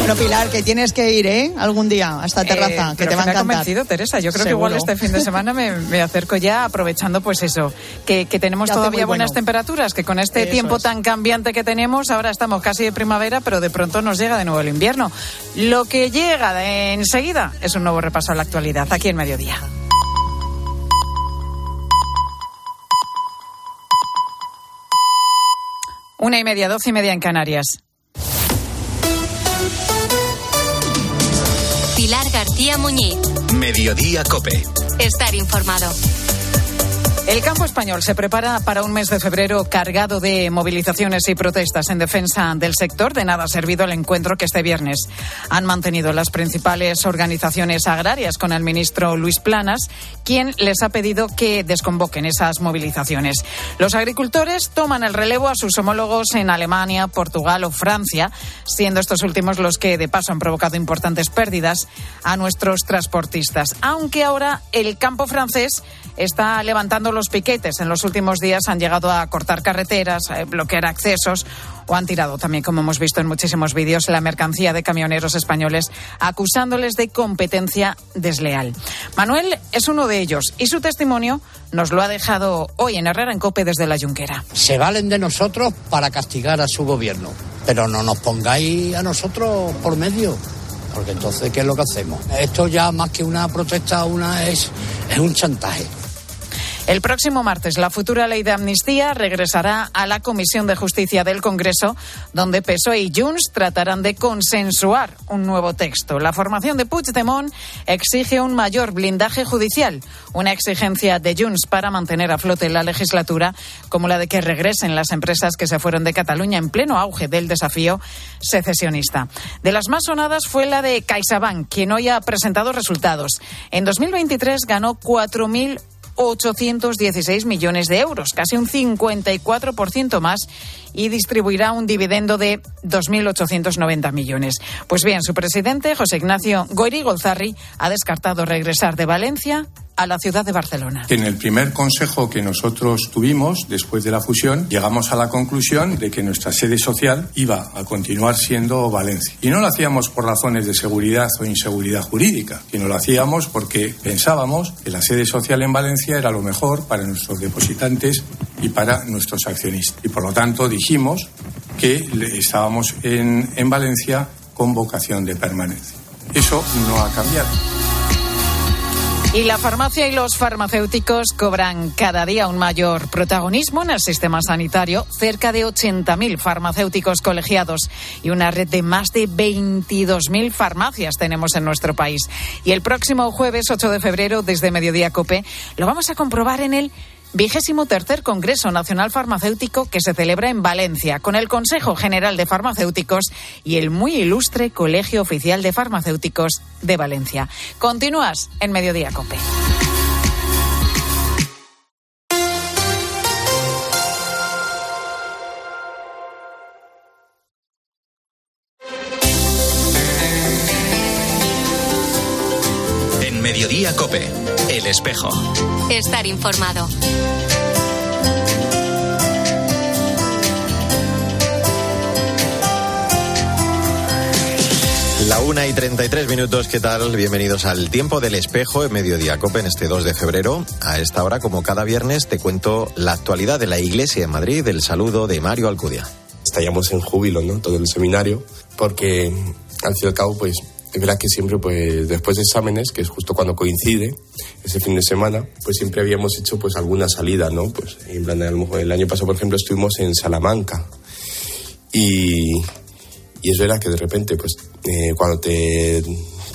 Bueno, Pilar, que tienes que ir, ¿eh? Algún día a esta terraza, eh, que te va a encantar. Me ha convencido, Teresa. Yo creo que igual este fin de semana me, acerco ya, aprovechando, pues eso, que, tenemos todavía buenas temperaturas, que con este tiempo tan cambiante que tenemos, ahora estamos casi de primavera, pero de pronto nos llega de nuevo el invierno. Lo que llega de enseguida es un nuevo repaso a la actualidad, aquí en Mediodía. Una y media, doce y media en Canarias. Pilar García Muñiz. Mediodía Cope. Estar informado. El campo español se prepara para un mes de febrero cargado de movilizaciones y protestas en defensa del sector. De nada ha servido el encuentro que este viernes han mantenido las principales organizaciones agrarias con el ministro Luis Planas, quien les ha pedido que desconvoquen esas movilizaciones. Los agricultores toman el relevo a sus homólogos en Alemania, Portugal o Francia, siendo estos últimos los que de paso han provocado importantes pérdidas a nuestros transportistas. Aunque ahora el campo francés está levantando los piquetes. En los últimos días han llegado a cortar carreteras, a bloquear accesos o han tirado también, como hemos visto en muchísimos vídeos, la mercancía de camioneros españoles, acusándoles de competencia desleal. Manuel es uno de ellos y su testimonio nos lo ha dejado hoy en Herrera en Cope desde la Junquera. Se valen de nosotros para castigar a su gobierno, pero no nos pongáis a nosotros por medio porque entonces ¿qué es lo que hacemos? Esto ya más que una protesta, una es, es un chantaje. El próximo martes, la futura ley de amnistía regresará a la Comisión de Justicia del Congreso, donde PSOE y Junts tratarán de consensuar un nuevo texto. La formación de Puigdemont exige un mayor blindaje judicial, una exigencia de Junts para mantener a flote la legislatura, como la de que regresen las empresas que se fueron de Cataluña en pleno auge del desafío secesionista. De las más sonadas fue la de CaixaBank, quien hoy ha presentado resultados. En 2023 ganó 4.000 816 millones de euros, casi un 54% más, y distribuirá un dividendo de 2.890 millones. Pues bien, su presidente, José Ignacio Goiri Golzarri, ha descartado regresar de Valencia a la ciudad de Barcelona. En el primer consejo que nosotros tuvimos después de la fusión, llegamos a la conclusión de que nuestra sede social iba a continuar siendo Valencia. Y no lo hacíamos por razones de seguridad o inseguridad jurídica, sino lo hacíamos porque pensábamos que la sede social en Valencia era lo mejor para nuestros depositantes y para nuestros accionistas. Y por lo tanto dijimos que estábamos en, en Valencia con vocación de permanencia. Eso no ha cambiado. Y la farmacia y los farmacéuticos cobran cada día un mayor protagonismo en el sistema sanitario. Cerca de 80.000 farmacéuticos colegiados y una red de más de 22.000 farmacias tenemos en nuestro país. Y el próximo jueves 8 de febrero, desde Mediodía Cope, lo vamos a comprobar en el vigésimo tercer Congreso Nacional Farmacéutico que se celebra en Valencia con el Consejo General de Farmacéuticos y el muy ilustre Colegio Oficial de Farmacéuticos de Valencia. Continúas en Mediodía Cope. Espejo. Estar informado. La una y 33 minutos, ¿qué tal? Bienvenidos al Tiempo del Espejo en Mediodía Cope en este 2 de febrero. A esta hora, como cada viernes, te cuento la actualidad de la Iglesia en Madrid, el saludo de Mario Alcudia. Estallamos en júbilo, ¿no? Todo el seminario, porque al fin y al cabo, pues es verdad que siempre, pues después de exámenes, que es justo cuando coincide ese fin de semana, pues siempre habíamos hecho pues alguna salida, ¿no? Pues en plan, el año pasado, por ejemplo, estuvimos en Salamanca y, y es verdad que de repente, pues eh, cuando te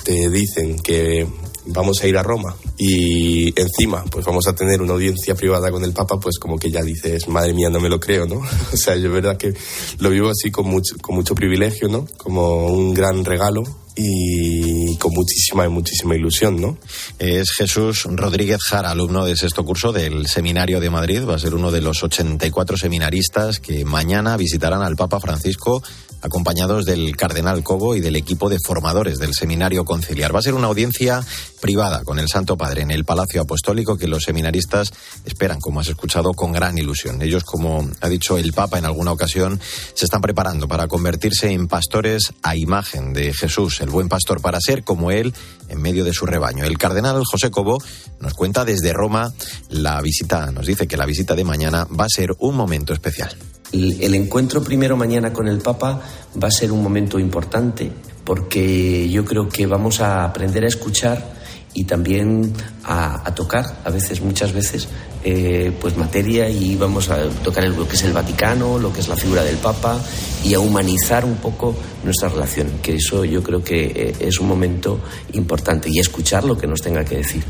te dicen que vamos a ir a Roma y encima pues vamos a tener una audiencia privada con el Papa, pues como que ya dices, madre mía, no me lo creo, ¿no? o sea, yo verdad que lo vivo así con mucho, con mucho privilegio, ¿no? Como un gran regalo y con muchísima, muchísima ilusión, ¿no? Es Jesús Rodríguez Jara, alumno de sexto curso del Seminario de Madrid. Va a ser uno de los 84 seminaristas que mañana visitarán al Papa Francisco acompañados del Cardenal Cobo y del equipo de formadores del Seminario Conciliar. Va a ser una audiencia privada con el Santo Padre en el Palacio Apostólico que los seminaristas esperan, como has escuchado, con gran ilusión. Ellos, como ha dicho el Papa en alguna ocasión, se están preparando para convertirse en pastores a imagen de Jesús, el buen pastor, para ser como él en medio de su rebaño. El cardenal José Cobo nos cuenta desde Roma la visita, nos dice que la visita de mañana va a ser un momento especial. El, encuentro primero mañana con el Papa va a ser un momento importante porque yo creo que vamos a aprender a escuchar y también a, tocar, a veces, muchas veces, eh, pues materia y vamos a tocar lo que es el Vaticano, lo que es la figura del Papa y a humanizar un poco nuestra relación, que eso yo creo que eh, es un momento importante y escuchar lo que nos tenga que decir.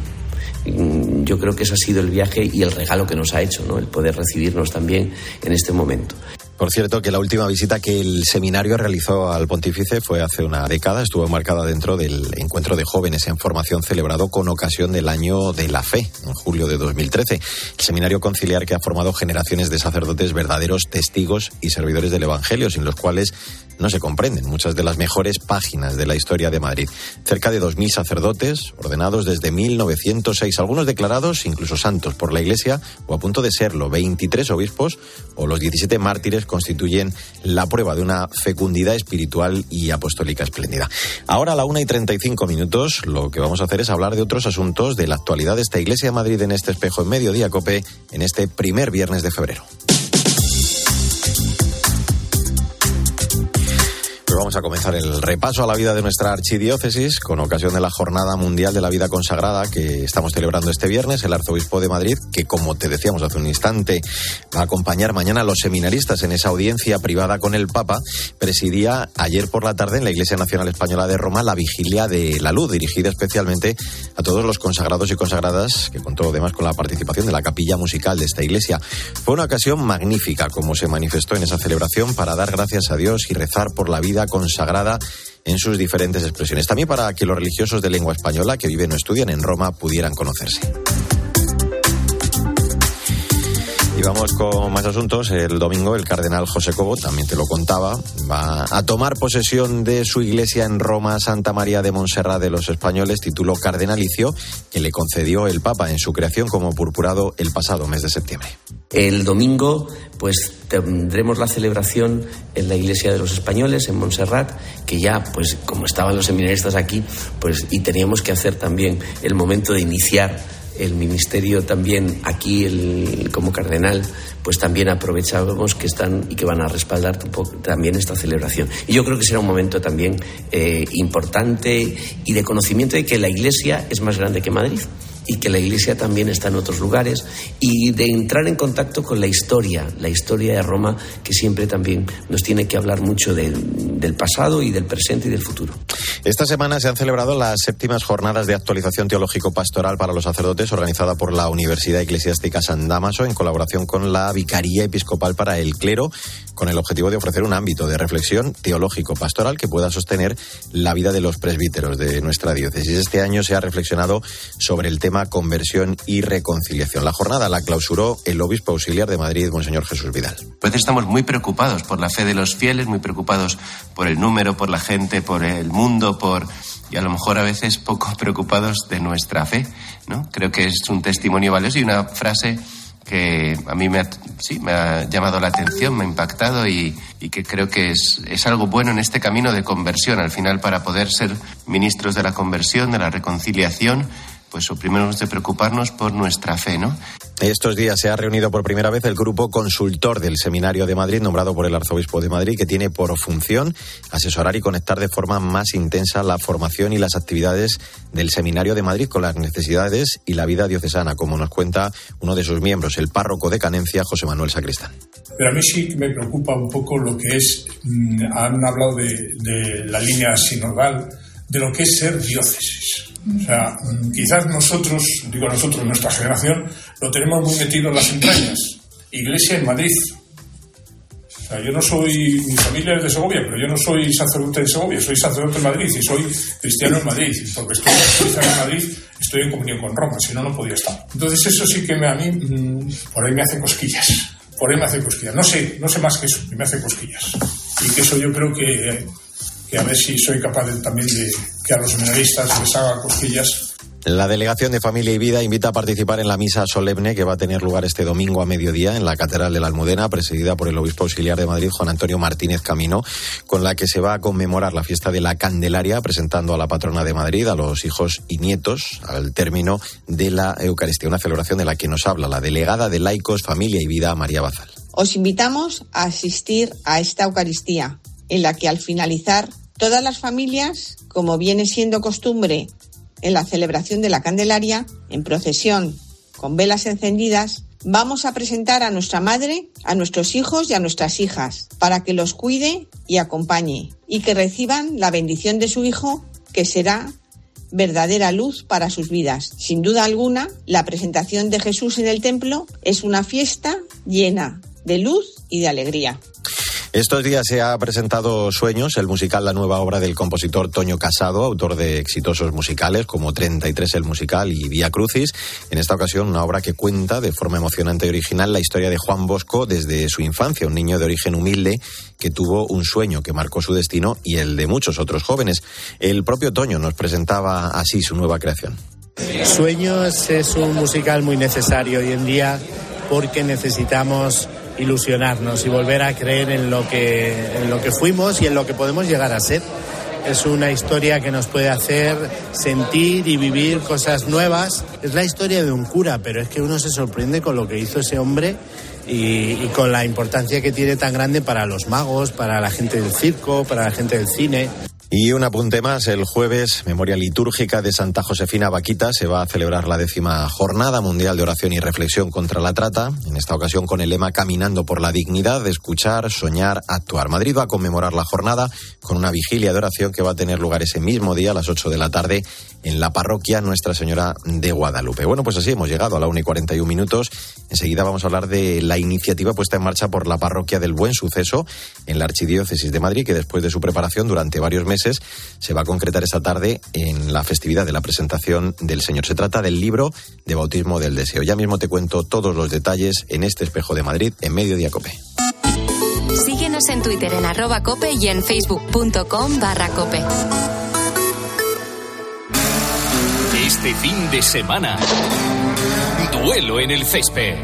Mm, yo creo que ese ha sido el viaje y el regalo que nos ha hecho, ¿no? el poder recibirnos también en este momento. Por cierto, que la última visita que el seminario realizó al pontífice fue hace una década, estuvo marcada dentro del encuentro de jóvenes en formación celebrado con ocasión del año de la fe, en julio de 2013. El seminario conciliar que ha formado generaciones de sacerdotes verdaderos testigos y servidores del Evangelio, sin los cuales no se comprenden muchas de las mejores páginas de la historia de Madrid. Cerca de 2.000 sacerdotes, ordenados desde 1906, algunos declarados incluso santos por la Iglesia o a punto de serlo, 23 obispos o los 17 mártires constituyen la prueba de una fecundidad espiritual y apostólica espléndida. Ahora a la una y 35 minutos lo que vamos a hacer es hablar de otros asuntos de la actualidad de esta Iglesia de Madrid en este espejo en mediodía cope en este primer viernes de febrero. Vamos a comenzar el repaso a la vida de nuestra archidiócesis con ocasión de la Jornada Mundial de la Vida Consagrada que estamos celebrando este viernes. El arzobispo de Madrid, que como te decíamos hace un instante, va a acompañar mañana a los seminaristas en esa audiencia privada con el Papa, presidía ayer por la tarde en la Iglesia Nacional Española de Roma la Vigilia de la Luz, dirigida especialmente a todos los consagrados y consagradas, que contó además con la participación de la capilla musical de esta iglesia. Fue una ocasión magnífica, como se manifestó en esa celebración, para dar gracias a Dios y rezar por la vida consagrada en sus diferentes expresiones. También para que los religiosos de lengua española que viven o estudian en Roma pudieran conocerse. Y vamos con más asuntos. El domingo el cardenal José Cobo, también te lo contaba, va a tomar posesión de su iglesia en Roma, Santa María de Montserrat de los Españoles, título cardenalicio que le concedió el Papa en su creación como purpurado el pasado mes de septiembre. El domingo, pues tendremos la celebración en la iglesia de los españoles, en Montserrat, que ya, pues como estaban los seminaristas aquí, pues y teníamos que hacer también el momento de iniciar el ministerio también aquí el, como cardenal pues también aprovechamos que están y que van a respaldar también esta celebración y yo creo que será un momento también eh, importante y de conocimiento de que la iglesia es más grande que Madrid y que la Iglesia también está en otros lugares y de entrar en contacto con la historia, la historia de Roma que siempre también nos tiene que hablar mucho del pasado y del presente y del futuro. Esta semana se han celebrado las séptimas jornadas de actualización teológico-pastoral para los sacerdotes organizada por la Universidad Eclesiástica San Damaso en colaboración con la Vicaría Episcopal para el Clero con el objetivo de ofrecer un ámbito de reflexión teológico-pastoral que pueda sostener la vida de los presbíteros de nuestra diócesis. Este año se ha reflexionado sobre el tema conversión y reconciliación. La jornada la clausuró el obispo auxiliar de Madrid, Monseñor Jesús Vidal. Pues estamos muy preocupados por la fe de los fieles, muy preocupados por el número, por la gente, por el mundo, por y a lo mejor a veces poco preocupados de nuestra fe, ¿no? Creo que es un testimonio valioso y una frase que a mí me ha, sí, me ha llamado la atención, me ha impactado y, y que creo que es, es, algo bueno en este camino de conversión. Al final, para poder ser ministros de la conversión, de la reconciliación, pues primero hemos de preocuparnos por nuestra fe, ¿no? Estos días se ha reunido por primera vez el grupo consultor del Seminario de Madrid, nombrado por el Arzobispo de Madrid, que tiene por función asesorar y conectar de forma más intensa la formación y las actividades del Seminario de Madrid con las necesidades y la vida diocesana, como nos cuenta uno de sus miembros, el párroco de Canencia, José Manuel Sacristán. Pero a mí sí me preocupa un poco lo que es, mm, han hablado de, de la línea sinodal, de lo que es ser diócesis. O sea, mm, quizás nosotros, digo nosotros, nuestra generación, lo tenemos muy metido en las entrañas. Iglesia en Madrid. O sea, yo no soy, mi familia es de Segovia, pero yo no soy sacerdote de Segovia, soy sacerdote en Madrid y soy cristiano en Madrid. Porque estoy cristiano en Madrid, estoy en comunión con Roma, si no, no podía estar. Entonces eso sí que me, a mí, mm, por ahí me hace cosquillas. Por ahí me hace cosquillas. No sé, no sé más que eso, me hace cosquillas. Y que eso yo creo que, que a ver si soy capaz de, también de que a los seminaristas les haga cosquillas la Delegación de Familia y Vida invita a participar en la misa solemne que va a tener lugar este domingo a mediodía en la Catedral de la Almudena, presidida por el obispo auxiliar de Madrid, Juan Antonio Martínez Camino, con la que se va a conmemorar la fiesta de la Candelaria, presentando a la patrona de Madrid, a los hijos y nietos, al término de la Eucaristía, una celebración de la que nos habla la delegada de Laicos, Familia y Vida, María Bazal. Os invitamos a asistir a esta Eucaristía, en la que al finalizar todas las familias, como viene siendo costumbre en la celebración de la Candelaria, en procesión, con velas encendidas, vamos a presentar a nuestra madre, a nuestros hijos y a nuestras hijas, para que los cuide y acompañe, y que reciban la bendición de su hijo, que será verdadera luz para sus vidas. Sin duda alguna, la presentación de Jesús en el templo es una fiesta llena de luz y de alegría. Estos días se ha presentado Sueños, el musical, la nueva obra del compositor Toño Casado, autor de exitosos musicales como 33 el musical y Vía Crucis. En esta ocasión, una obra que cuenta de forma emocionante y original la historia de Juan Bosco desde su infancia, un niño de origen humilde que tuvo un sueño que marcó su destino y el de muchos otros jóvenes. El propio Toño nos presentaba así su nueva creación. Sueños es un musical muy necesario hoy en día porque necesitamos ilusionarnos y volver a creer en lo que, en lo que fuimos y en lo que podemos llegar a ser. Es una historia que nos puede hacer sentir y vivir cosas nuevas. Es la historia de un cura, pero es que uno se sorprende con lo que hizo ese hombre y, y, con la importancia que tiene tan grande para los magos, para la gente del circo, para la gente del cine. Y un apunte más, el jueves, memoria litúrgica de Santa Josefina Vaquita, se va a celebrar la décima Jornada Mundial de Oración y Reflexión contra la Trata, en esta ocasión con el lema Caminando por la dignidad escuchar, soñar, actuar. Madrid va a conmemorar la jornada con una vigilia de oración que va a tener lugar ese mismo día a las 8 de la tarde en la parroquia Nuestra Señora de Guadalupe. Bueno, pues así hemos llegado a la 1 y 41 minutos. Enseguida vamos a hablar de la iniciativa puesta en marcha por la parroquia del Buen Suceso en la Archidiócesis de Madrid, que después de su preparación durante varios meses se va a concretar esta tarde en la festividad de la presentación del Señor. Se trata del libro de bautismo del deseo. Ya mismo te cuento todos los detalles en este espejo de Madrid en Mediodía Cope. Síguenos en Twitter en arroba cope y en facebook.com barra cope. Este fin de semana, duelo en el césped.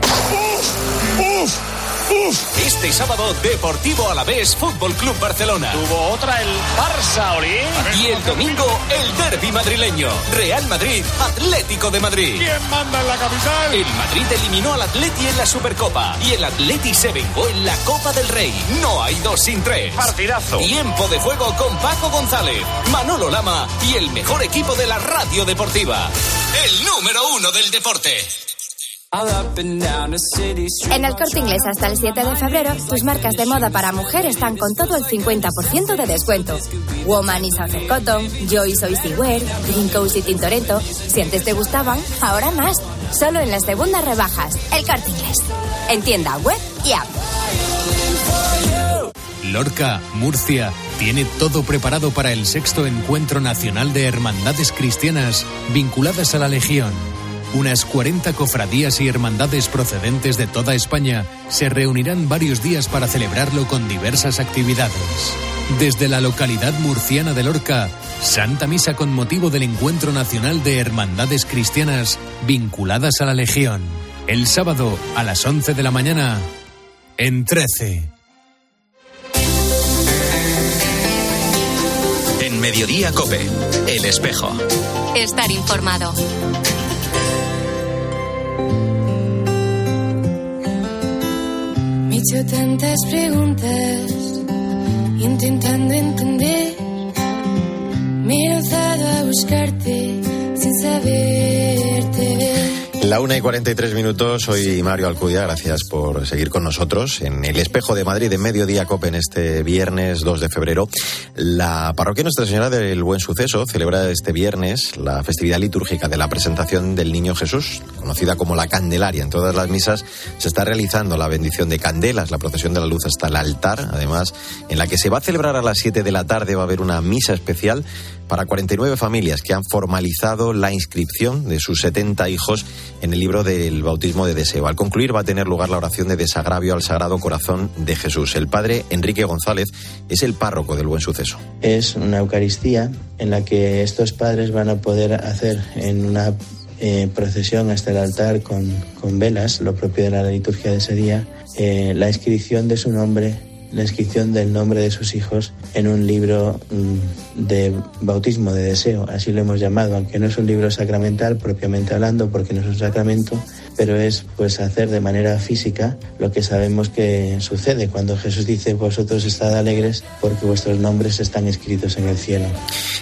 Este sábado, Deportivo Alavés Fútbol Club Barcelona. Tuvo otra el Barça, Oli. Y el domingo, el derby madrileño. Real Madrid, Atlético de Madrid. ¿Quién manda en la capital? El Madrid eliminó al Atleti en la Supercopa. Y el Atleti se vengó en la Copa del Rey. No hay dos sin tres. Partidazo. Tiempo de juego con Paco González, Manolo Lama y el mejor equipo de la radio deportiva. El número uno del deporte. En el corte inglés hasta el 7 de febrero, tus marcas de moda para mujer están con todo el 50% de descuento. Woman y Southern Cotton, Joy Soy Wear, Green Coast y Tintoretto. Si antes te gustaban, ahora más. Solo en las segundas rebajas. El corte inglés. En tienda web y app. Lorca, Murcia, tiene todo preparado para el sexto encuentro nacional de hermandades cristianas vinculadas a la Legión. Unas 40 cofradías y hermandades procedentes de toda España se reunirán varios días para celebrarlo con diversas actividades. Desde la localidad murciana de Lorca, Santa Misa con motivo del Encuentro Nacional de Hermandades Cristianas vinculadas a la Legión. El sábado a las 11 de la mañana en 13. En Mediodía Cope, El Espejo. Estar informado. Hecho tantas preguntas intentando entender. Me he lanzado a buscarte sin saberte ver. La una y 43 minutos, soy Mario Alcudia, gracias por seguir con nosotros en el Espejo de Madrid de Mediodía Cope en este viernes 2 de febrero. La parroquia Nuestra Señora del Buen Suceso celebra este viernes la festividad litúrgica de la presentación del Niño Jesús, conocida como la Candelaria. En todas las misas se está realizando la bendición de candelas, la procesión de la luz hasta el altar, además, en la que se va a celebrar a las 7 de la tarde, va a haber una misa especial para 49 familias que han formalizado la inscripción de sus 70 hijos en el libro del bautismo de deseo. Al concluir va a tener lugar la oración de desagravio al Sagrado Corazón de Jesús. El padre Enrique González es el párroco del Buen Suceso. Es una Eucaristía en la que estos padres van a poder hacer en una eh, procesión hasta el altar con, con, velas, lo propio de la liturgia de ese día, eh, la inscripción de su nombre la inscripción del nombre de sus hijos en un libro mm, de bautismo de deseo, así lo hemos llamado, aunque no es un libro sacramental propiamente hablando, porque no es un sacramento, pero es pues hacer de manera física lo que sabemos que sucede cuando Jesús dice vosotros estad alegres porque vuestros nombres están escritos en el cielo.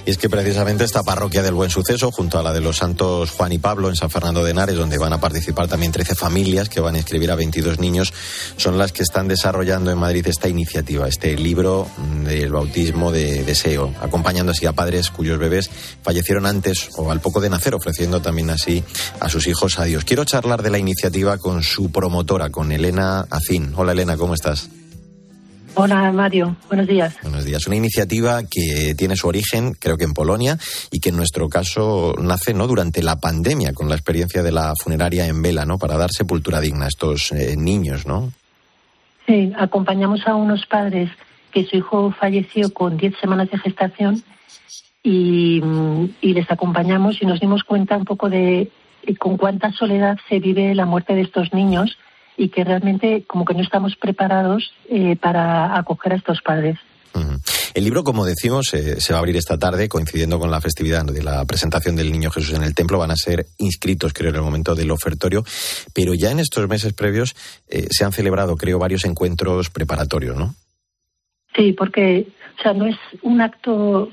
Y es que precisamente esta parroquia del Buen Suceso, junto a la de los santos Juan y Pablo en San Fernando de Henares, donde van a participar también 13 familias que van a inscribir a 22 niños, son las que están desarrollando en Madrid esta iniciativa, este libro del bautismo de deseo, acompañando así a padres cuyos bebés fallecieron antes o al poco de nacer, ofreciendo también así a sus hijos a Dios. Quiero charlar de la iniciativa con su promotora, con Elena Acín. Hola Elena, ¿cómo estás? Hola Mario, buenos días. Buenos días. Una iniciativa que tiene su origen, creo que en Polonia, y que en nuestro caso nace no durante la pandemia, con la experiencia de la funeraria en Vela, ¿no? Para dar sepultura digna a estos eh, niños, ¿no? Sí, acompañamos a unos padres que su hijo falleció con 10 semanas de gestación y, y les acompañamos y nos dimos cuenta un poco de con cuánta soledad se vive la muerte de estos niños y que realmente como que no estamos preparados eh, para acoger a estos padres. El libro, como decimos, eh, se va a abrir esta tarde, coincidiendo con la festividad de la presentación del Niño Jesús en el templo. Van a ser inscritos, creo, en el momento del ofertorio. Pero ya en estos meses previos eh, se han celebrado, creo, varios encuentros preparatorios, ¿no? Sí, porque o sea, no es un acto,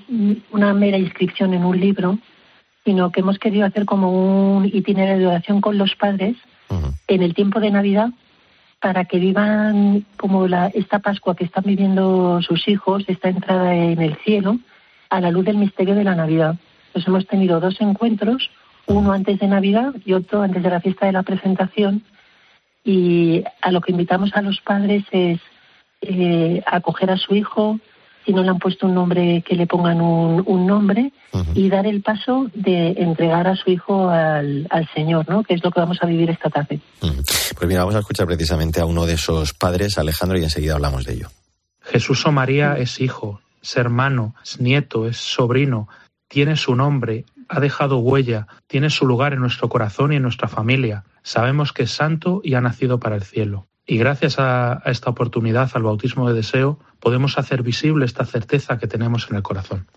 una mera inscripción en un libro, sino que hemos querido hacer como un itinerario de oración con los padres en el tiempo de Navidad para que vivan como la, esta Pascua que están viviendo sus hijos, esta entrada en el cielo, a la luz del misterio de la Navidad. Entonces hemos tenido dos encuentros, uno antes de Navidad y otro antes de la fiesta de la presentación, y a lo que invitamos a los padres es eh, acoger a su hijo, si no le han puesto un nombre, que le pongan un, nombre y dar el paso de entregar a su hijo al, Señor, ¿no? Que es lo que vamos a vivir esta tarde. Pues mira, vamos a escuchar precisamente a uno de esos padres, Alejandro, y enseguida hablamos de ello. Jesús o María es hijo, es hermano, es nieto, es sobrino, tiene su nombre, ha dejado huella, tiene su lugar en nuestro corazón y en nuestra familia. Sabemos que es santo y ha nacido para el cielo. Y gracias a, esta oportunidad, al bautismo de deseo, podemos hacer visible esta certeza que tenemos en el corazón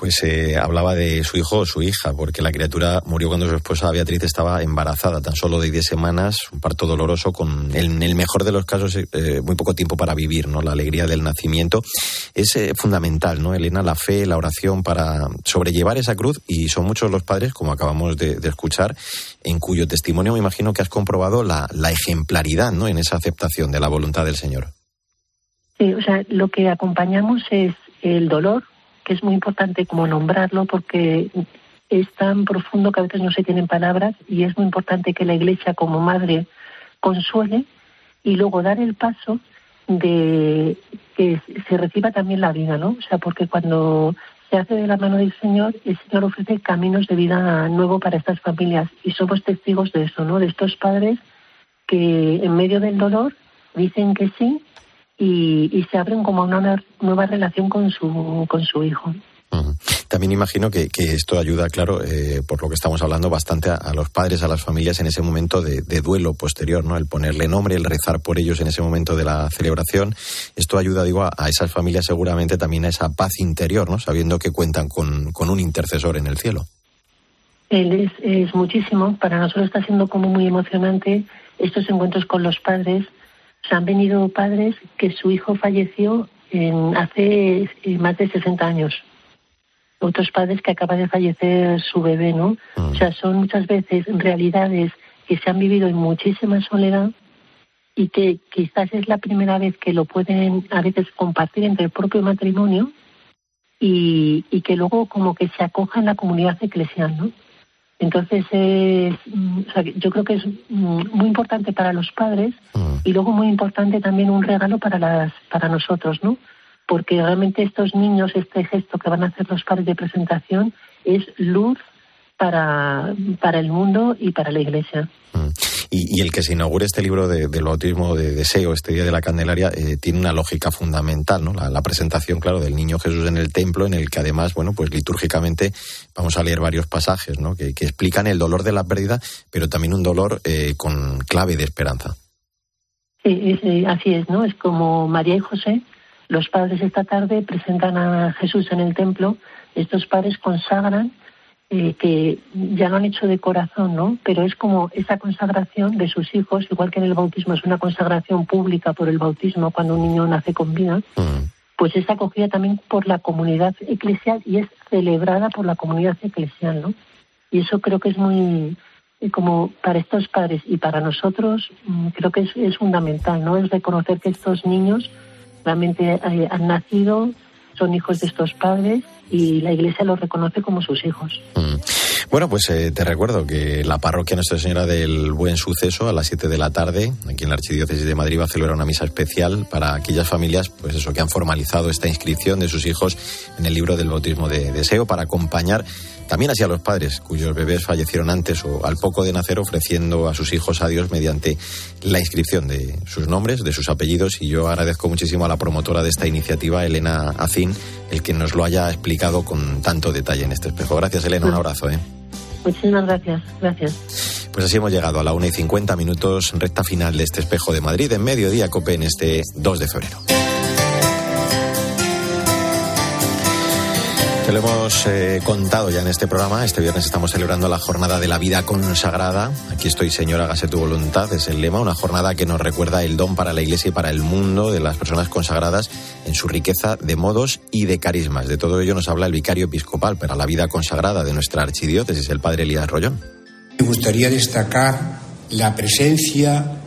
pues eh, hablaba de su hijo o su hija, porque la criatura murió cuando su esposa Beatriz estaba embarazada, tan solo de 10 semanas, un parto doloroso, con en el mejor de los casos eh, muy poco tiempo para vivir, ¿no? La alegría del nacimiento. Es eh, fundamental, ¿no, Elena? La fe, la oración para sobrellevar esa cruz, y son muchos los padres, como acabamos de, escuchar, en cuyo testimonio me imagino que has comprobado la, la ejemplaridad, ¿no? En esa aceptación de la voluntad del Señor. Sí, o sea, lo que acompañamos es el dolor, es muy importante como nombrarlo porque es tan profundo que a veces no se tienen palabras y es muy importante que la Iglesia como madre consuele y luego dar el paso de que se reciba también la vida, ¿no? O sea, porque cuando se hace de la mano del Señor, el Señor ofrece caminos de vida nuevo para estas familias y somos testigos de eso, ¿no? De estos padres que en medio del dolor dicen que sí y, se abren como una nueva relación con su, con su hijo. También imagino que, esto ayuda, claro, eh, por lo que estamos hablando, bastante a, los padres, a las familias en ese momento de, duelo posterior, ¿no? El ponerle nombre, el rezar por ellos en ese momento de la celebración. Esto ayuda, digo, a, esas familias seguramente también a esa paz interior, ¿no? Sabiendo que cuentan con, con un intercesor en el cielo. Es, es muchísimo. Para nosotros está siendo como muy emocionante estos encuentros con los padres se han venido padres que su hijo falleció en, hace eh, más de 60 años. Otros padres que acaba de fallecer su bebé, ¿no? O sea, son muchas veces realidades que se han vivido en muchísima soledad y que quizás es la primera vez que lo pueden a veces compartir entre el propio matrimonio y, y que luego como que se acoja en la comunidad eclesial, ¿no? Entonces, es, mm, o sea, yo creo que es mm, muy importante para los padres y luego muy importante también un regalo para las para nosotros, ¿no? Porque realmente estos niños, este gesto que van a hacer los padres de presentación es luz para, para el mundo y para la Iglesia. Y, el que se inaugure este libro de, del bautismo de deseo, este día de la Candelaria, eh, tiene una lógica fundamental, ¿no? La, presentación, claro, del niño Jesús en el templo, en el que además, bueno, pues litúrgicamente vamos a leer varios pasajes, ¿no? Que, explican el dolor de la pérdida, pero también un dolor eh, con clave de esperanza. Sí, así es, ¿no? Es como María y José, los padres esta tarde presentan a Jesús en el templo, estos padres consagran eh, que ya lo han hecho de corazón, ¿no? Pero es como esa consagración de sus hijos, igual que en el bautismo es una consagración pública por el bautismo cuando un niño nace con vida, mm. pues es acogida también por la comunidad eclesial y es celebrada por la comunidad eclesial, ¿no? Y eso creo que es muy, eh, como para estos padres y para nosotros, mm, creo que es, es fundamental, ¿no? Es reconocer que estos niños realmente eh, han nacido, son hijos de estos padres y la Iglesia los reconoce como sus hijos. Mm. Bueno, pues eh, te recuerdo que la parroquia Nuestra Señora del Buen Suceso a las 7 de la tarde, aquí en la Archidiócesis de Madrid, va a celebrar una misa especial para aquellas familias, pues eso, que han formalizado esta inscripción de sus hijos en el libro del bautismo de deseo para acompañar también así a los padres cuyos bebés fallecieron antes o al poco de nacer, ofreciendo a sus hijos a Dios mediante la inscripción de sus nombres, de sus apellidos. Y yo agradezco muchísimo a la promotora de esta iniciativa, Elena Acín, el que nos lo haya explicado con tanto detalle en este espejo. Gracias, Elena. Un abrazo. ¿eh? Muchísimas gracias. Gracias. Pues así hemos llegado a la una y 50 minutos, recta final de este espejo de Madrid, en mediodía, COPE, en este 2 de febrero. Lo hemos eh, contado ya en este programa. Este viernes estamos celebrando la jornada de la vida consagrada. Aquí estoy, Señor, hágase tu voluntad, es el lema. Una jornada que nos recuerda el don para la Iglesia y para el mundo de las personas consagradas en su riqueza de modos y de carismas. De todo ello nos habla el vicario episcopal para la vida consagrada de nuestra archidiócesis, el padre Elías Rollón. Me gustaría destacar la presencia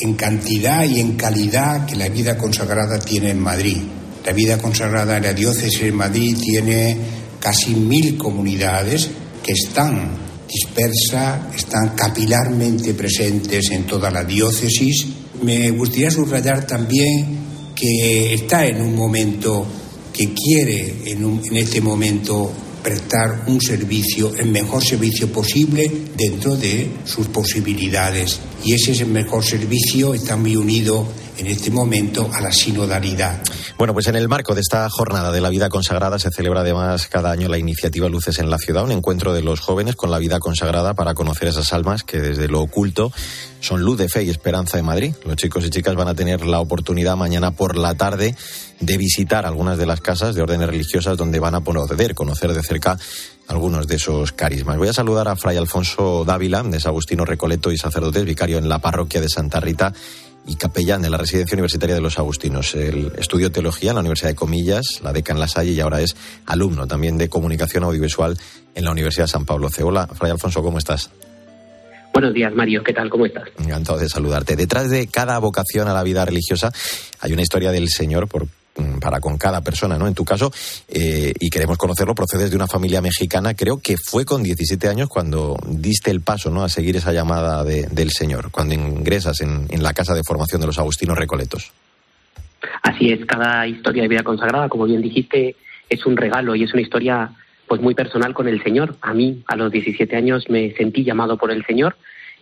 en cantidad y en calidad que la vida consagrada tiene en Madrid la vida consagrada en la diócesis de Madrid tiene casi mil comunidades que están dispersas, están capilarmente presentes en toda la diócesis. Me gustaría subrayar también que está en un momento que quiere en, este momento prestar un servicio, el mejor servicio posible dentro de sus posibilidades. Y ese es el mejor servicio, está muy unido en este momento a la sinodalidad. Bueno, pues en el marco de esta jornada de la vida consagrada se celebra además cada año la iniciativa Luces en la Ciudad, un encuentro de los jóvenes con la vida consagrada para conocer esas almas que desde lo oculto son luz de fe y esperanza de Madrid. Los chicos y chicas van a tener la oportunidad mañana por la tarde de visitar algunas de las casas de órdenes religiosas donde van a poder conocer de cerca algunos de esos carismas. Voy a saludar a Fray Alfonso Dávila, de Agustino Recoleto y sacerdote, vicario en la parroquia de Santa Rita y capellán de la Residencia Universitaria de los Agustinos. El estudió teología en la Universidad de Comillas, la deca en La Salle y ahora es alumno también de comunicación audiovisual en la Universidad de San Pablo. Hola, Fray Alfonso, ¿cómo estás? Buenos días, Mario. ¿Qué tal? ¿Cómo estás? Encantado de saludarte. Detrás de cada vocación a la vida religiosa hay una historia del Señor por para con cada persona, ¿no? En tu caso, eh, y queremos conocerlo, procedes de una familia mexicana, creo que fue con 17 años cuando diste el paso, ¿no? A seguir esa llamada del Señor, cuando ingresas en, la casa de formación de los Agustinos Recoletos. Así es, cada historia de vida consagrada, como bien dijiste, es un regalo y es una historia pues muy personal con el Señor. A mí, a los 17 años, me sentí llamado por el Señor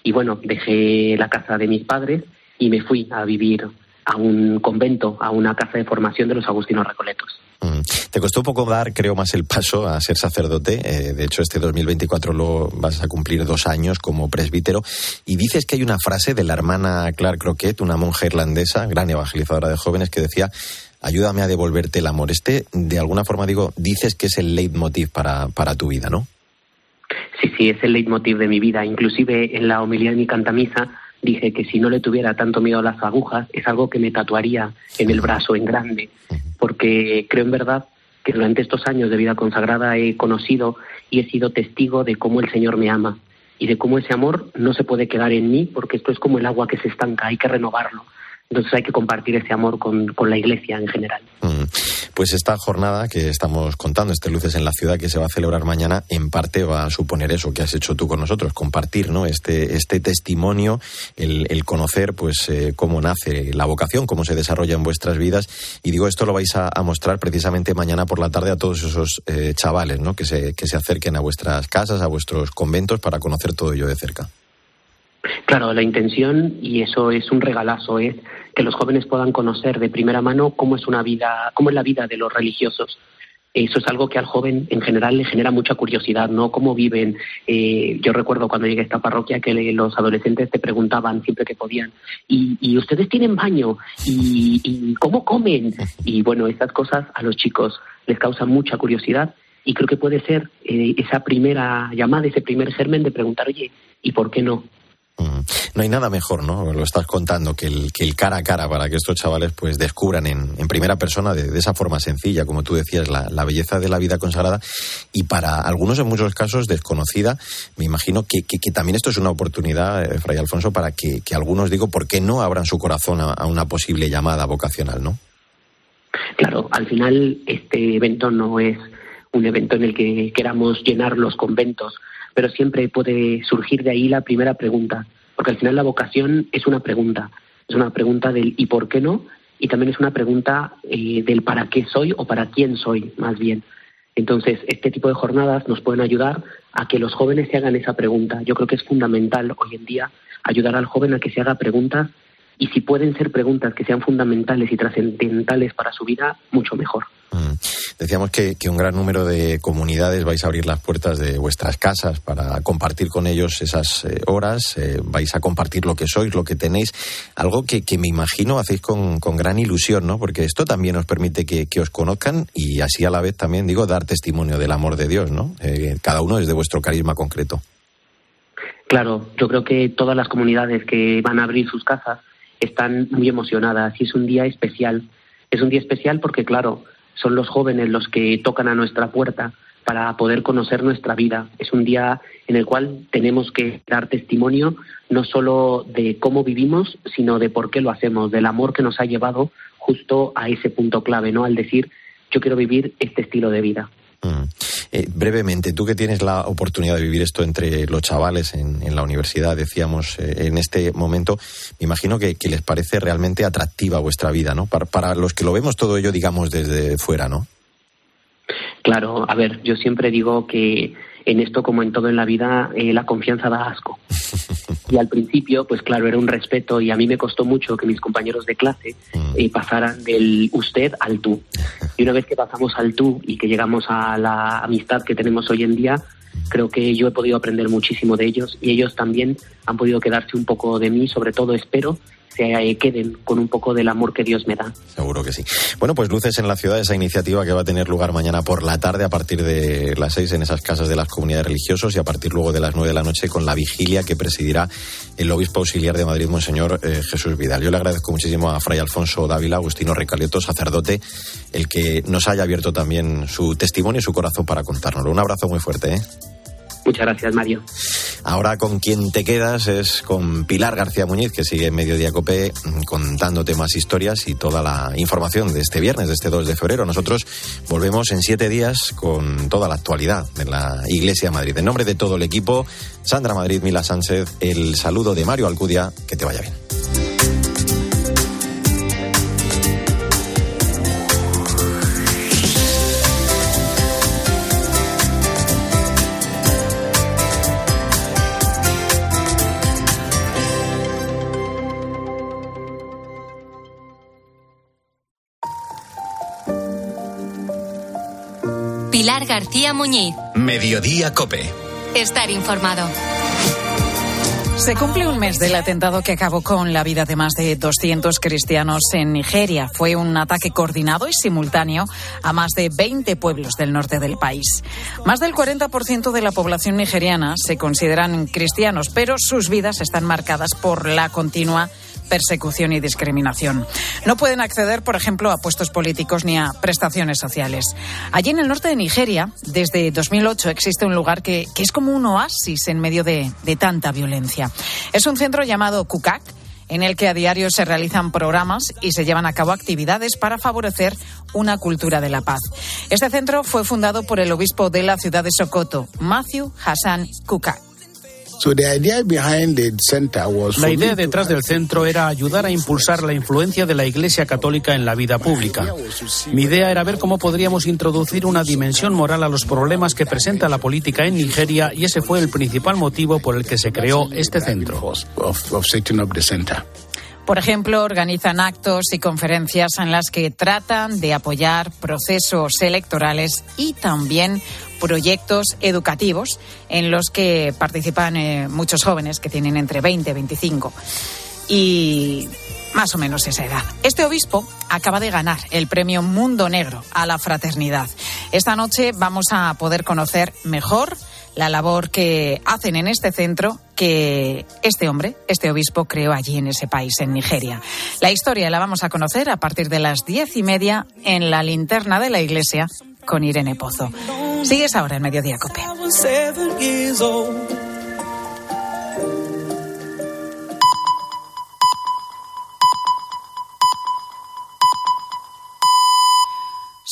y bueno, dejé la casa de mis padres y me fui a vivir a un convento, a una casa de formación de los agustinos recoletos. Mm. Te costó un poco dar, creo, más el paso a ser sacerdote. Eh, de hecho, este 2024 lo vas a cumplir dos años como presbítero. Y dices que hay una frase de la hermana Clark Croquet, una monja irlandesa, gran evangelizadora de jóvenes, que decía: Ayúdame a devolverte el amor. Este, de alguna forma, digo, dices que es el leitmotiv para, para tu vida, ¿no? Sí, sí, es el leitmotiv de mi vida. Inclusive en la homilía de mi cantamisa dije que si no le tuviera tanto miedo a las agujas, es algo que me tatuaría en el brazo en grande, porque creo en verdad que durante estos años de vida consagrada he conocido y he sido testigo de cómo el Señor me ama y de cómo ese amor no se puede quedar en mí porque esto es como el agua que se estanca, hay que renovarlo. Entonces hay que compartir ese amor con, con la Iglesia en general. Mm. Pues esta jornada que estamos contando, este Luces en la Ciudad, que se va a celebrar mañana, en parte va a suponer eso que has hecho tú con nosotros, compartir ¿no? este, este testimonio, el, conocer pues eh, cómo nace la vocación, cómo se desarrolla en vuestras vidas. Y digo, esto lo vais a, a mostrar precisamente mañana por la tarde a todos esos eh, chavales ¿no? que, se, que se acerquen a vuestras casas, a vuestros conventos, para conocer todo ello de cerca. Claro, la intención, y eso es un regalazo, es que los jóvenes puedan conocer de primera mano cómo es una vida, cómo es la vida de los religiosos. Eso es algo que al joven en general le genera mucha curiosidad, ¿no? Cómo viven. Eh, yo recuerdo cuando llegué a esta parroquia que los adolescentes te preguntaban siempre que podían, ¿y, y ustedes tienen baño? ¿Y, ¿Y, cómo comen? Y bueno, estas cosas a los chicos les causan mucha curiosidad y creo que puede ser eh, esa primera llamada, ese primer germen de preguntar, oye, ¿y por qué no? No hay nada mejor, ¿no? Lo estás contando, que el, que el cara a cara para que estos chavales pues descubran en, en primera persona de, esa forma sencilla, como tú decías, la, belleza de la vida consagrada y para algunos en muchos casos desconocida. Me imagino que, que, que también esto es una oportunidad, eh, Fray Alfonso, para que, que, algunos, digo, ¿por qué no abran su corazón a, a una posible llamada vocacional, no? Claro, al final este evento no es un evento en el que queramos llenar los conventos, pero siempre puede surgir de ahí la primera pregunta, porque al final la vocación es una pregunta, es una pregunta del ¿y por qué no? Y también es una pregunta eh, del para qué soy o para quién soy, más bien. Entonces, este tipo de jornadas nos pueden ayudar a que los jóvenes se hagan esa pregunta. Yo creo que es fundamental hoy en día ayudar al joven a que se haga preguntas y si pueden ser preguntas que sean fundamentales y trascendentales para su vida, mucho mejor. Mm. Decíamos que, que, un gran número de comunidades vais a abrir las puertas de vuestras casas para compartir con ellos esas eh, horas, eh, vais a compartir lo que sois, lo que tenéis, algo que, que me imagino hacéis con, con, gran ilusión, ¿no? Porque esto también os permite que, que, os conozcan y así a la vez también, digo, dar testimonio del amor de Dios, ¿no? Eh, cada uno es de vuestro carisma concreto. Claro, yo creo que todas las comunidades que van a abrir sus casas están muy emocionadas y es un día especial. Es un día especial porque, claro, son los jóvenes los que tocan a nuestra puerta para poder conocer nuestra vida. Es un día en el cual tenemos que dar testimonio no solo de cómo vivimos, sino de por qué lo hacemos, del amor que nos ha llevado justo a ese punto clave, ¿no? Al decir, yo quiero vivir este estilo de vida. Mm. Eh, brevemente, tú que tienes la oportunidad de vivir esto entre los chavales en, la universidad, decíamos, eh, en este momento, me imagino que, que, les parece realmente atractiva vuestra vida, ¿no? Para, para, los que lo vemos todo ello, digamos, desde fuera, ¿no? Claro, a ver, yo siempre digo que en esto, como en todo en la vida, eh, la confianza da asco. Y al principio, pues claro, era un respeto y a mí me costó mucho que mis compañeros de clase eh, pasaran del usted al tú. Y una vez que pasamos al tú y que llegamos a la amistad que tenemos hoy en día, creo que yo he podido aprender muchísimo de ellos y ellos también han podido quedarse un poco de mí, sobre todo espero se queden con un poco del amor que Dios me da. Seguro que sí. Bueno, pues luces en la ciudad esa iniciativa que va a tener lugar mañana por la tarde a partir de las seis en esas casas de las comunidades religiosas y a partir luego de las nueve de la noche con la vigilia que presidirá el obispo auxiliar de Madrid, Monseñor eh, Jesús Vidal. Yo le agradezco muchísimo a Fray Alfonso Dávila, Agustino Recalieto, sacerdote, el que nos haya abierto también su testimonio y su corazón para contárnoslo. Un abrazo muy fuerte. ¿eh? Muchas gracias, Mario. Ahora con quien te quedas es con Pilar García Muñiz, que sigue en Mediodía Cope mm, contándote más historias y toda la información de este viernes, de este 2 de febrero. Nosotros volvemos en siete días con toda la actualidad de la Iglesia de Madrid. En nombre de todo el equipo, Sandra Madrid, Mila Sánchez, el saludo de Mario Alcudia, que te vaya bien. García Muñiz. Mediodía Cope. Estar informado. Se cumple un mes del atentado que acabó con la vida de más de 200 cristianos en Nigeria. Fue un ataque coordinado y simultáneo a más de 20 pueblos del norte del país. Más del 40% de la población nigeriana se consideran cristianos, pero sus vidas están marcadas por la continua persecución y discriminación. No pueden acceder, por ejemplo, a puestos políticos ni a prestaciones sociales. Allí en el norte de Nigeria, desde 2008, existe un lugar que, es como un oasis en medio de tanta violencia. Es un centro llamado Kukak en el que a diario se realizan programas y se llevan a cabo actividades para favorecer una cultura de la paz. Este centro fue fundado por el obispo de la ciudad de Sokoto, Matthew Hassan Kukak. La idea detrás del centro era ayudar a impulsar la influencia de la Iglesia Católica en la vida pública. Mi idea era ver cómo podríamos introducir una dimensión moral a los problemas que presenta la política en Nigeria y ese fue el principal motivo por el que se creó este centro. Por ejemplo, organizan actos y conferencias en las que tratan de apoyar procesos electorales y también proyectos educativos en los que participan eh, muchos jóvenes que tienen entre 20 y 25 y más o menos esa edad. Este obispo acaba de ganar el premio Mundo Negro a la fraternidad. Esta noche vamos a poder conocer mejor la labor que hacen en este centro que este hombre, este obispo, creó allí en ese país, en Nigeria. La historia la vamos a conocer a partir de las diez y media en la linterna de la iglesia con Irene Pozo. Sigues ahora en Mediodía Cope.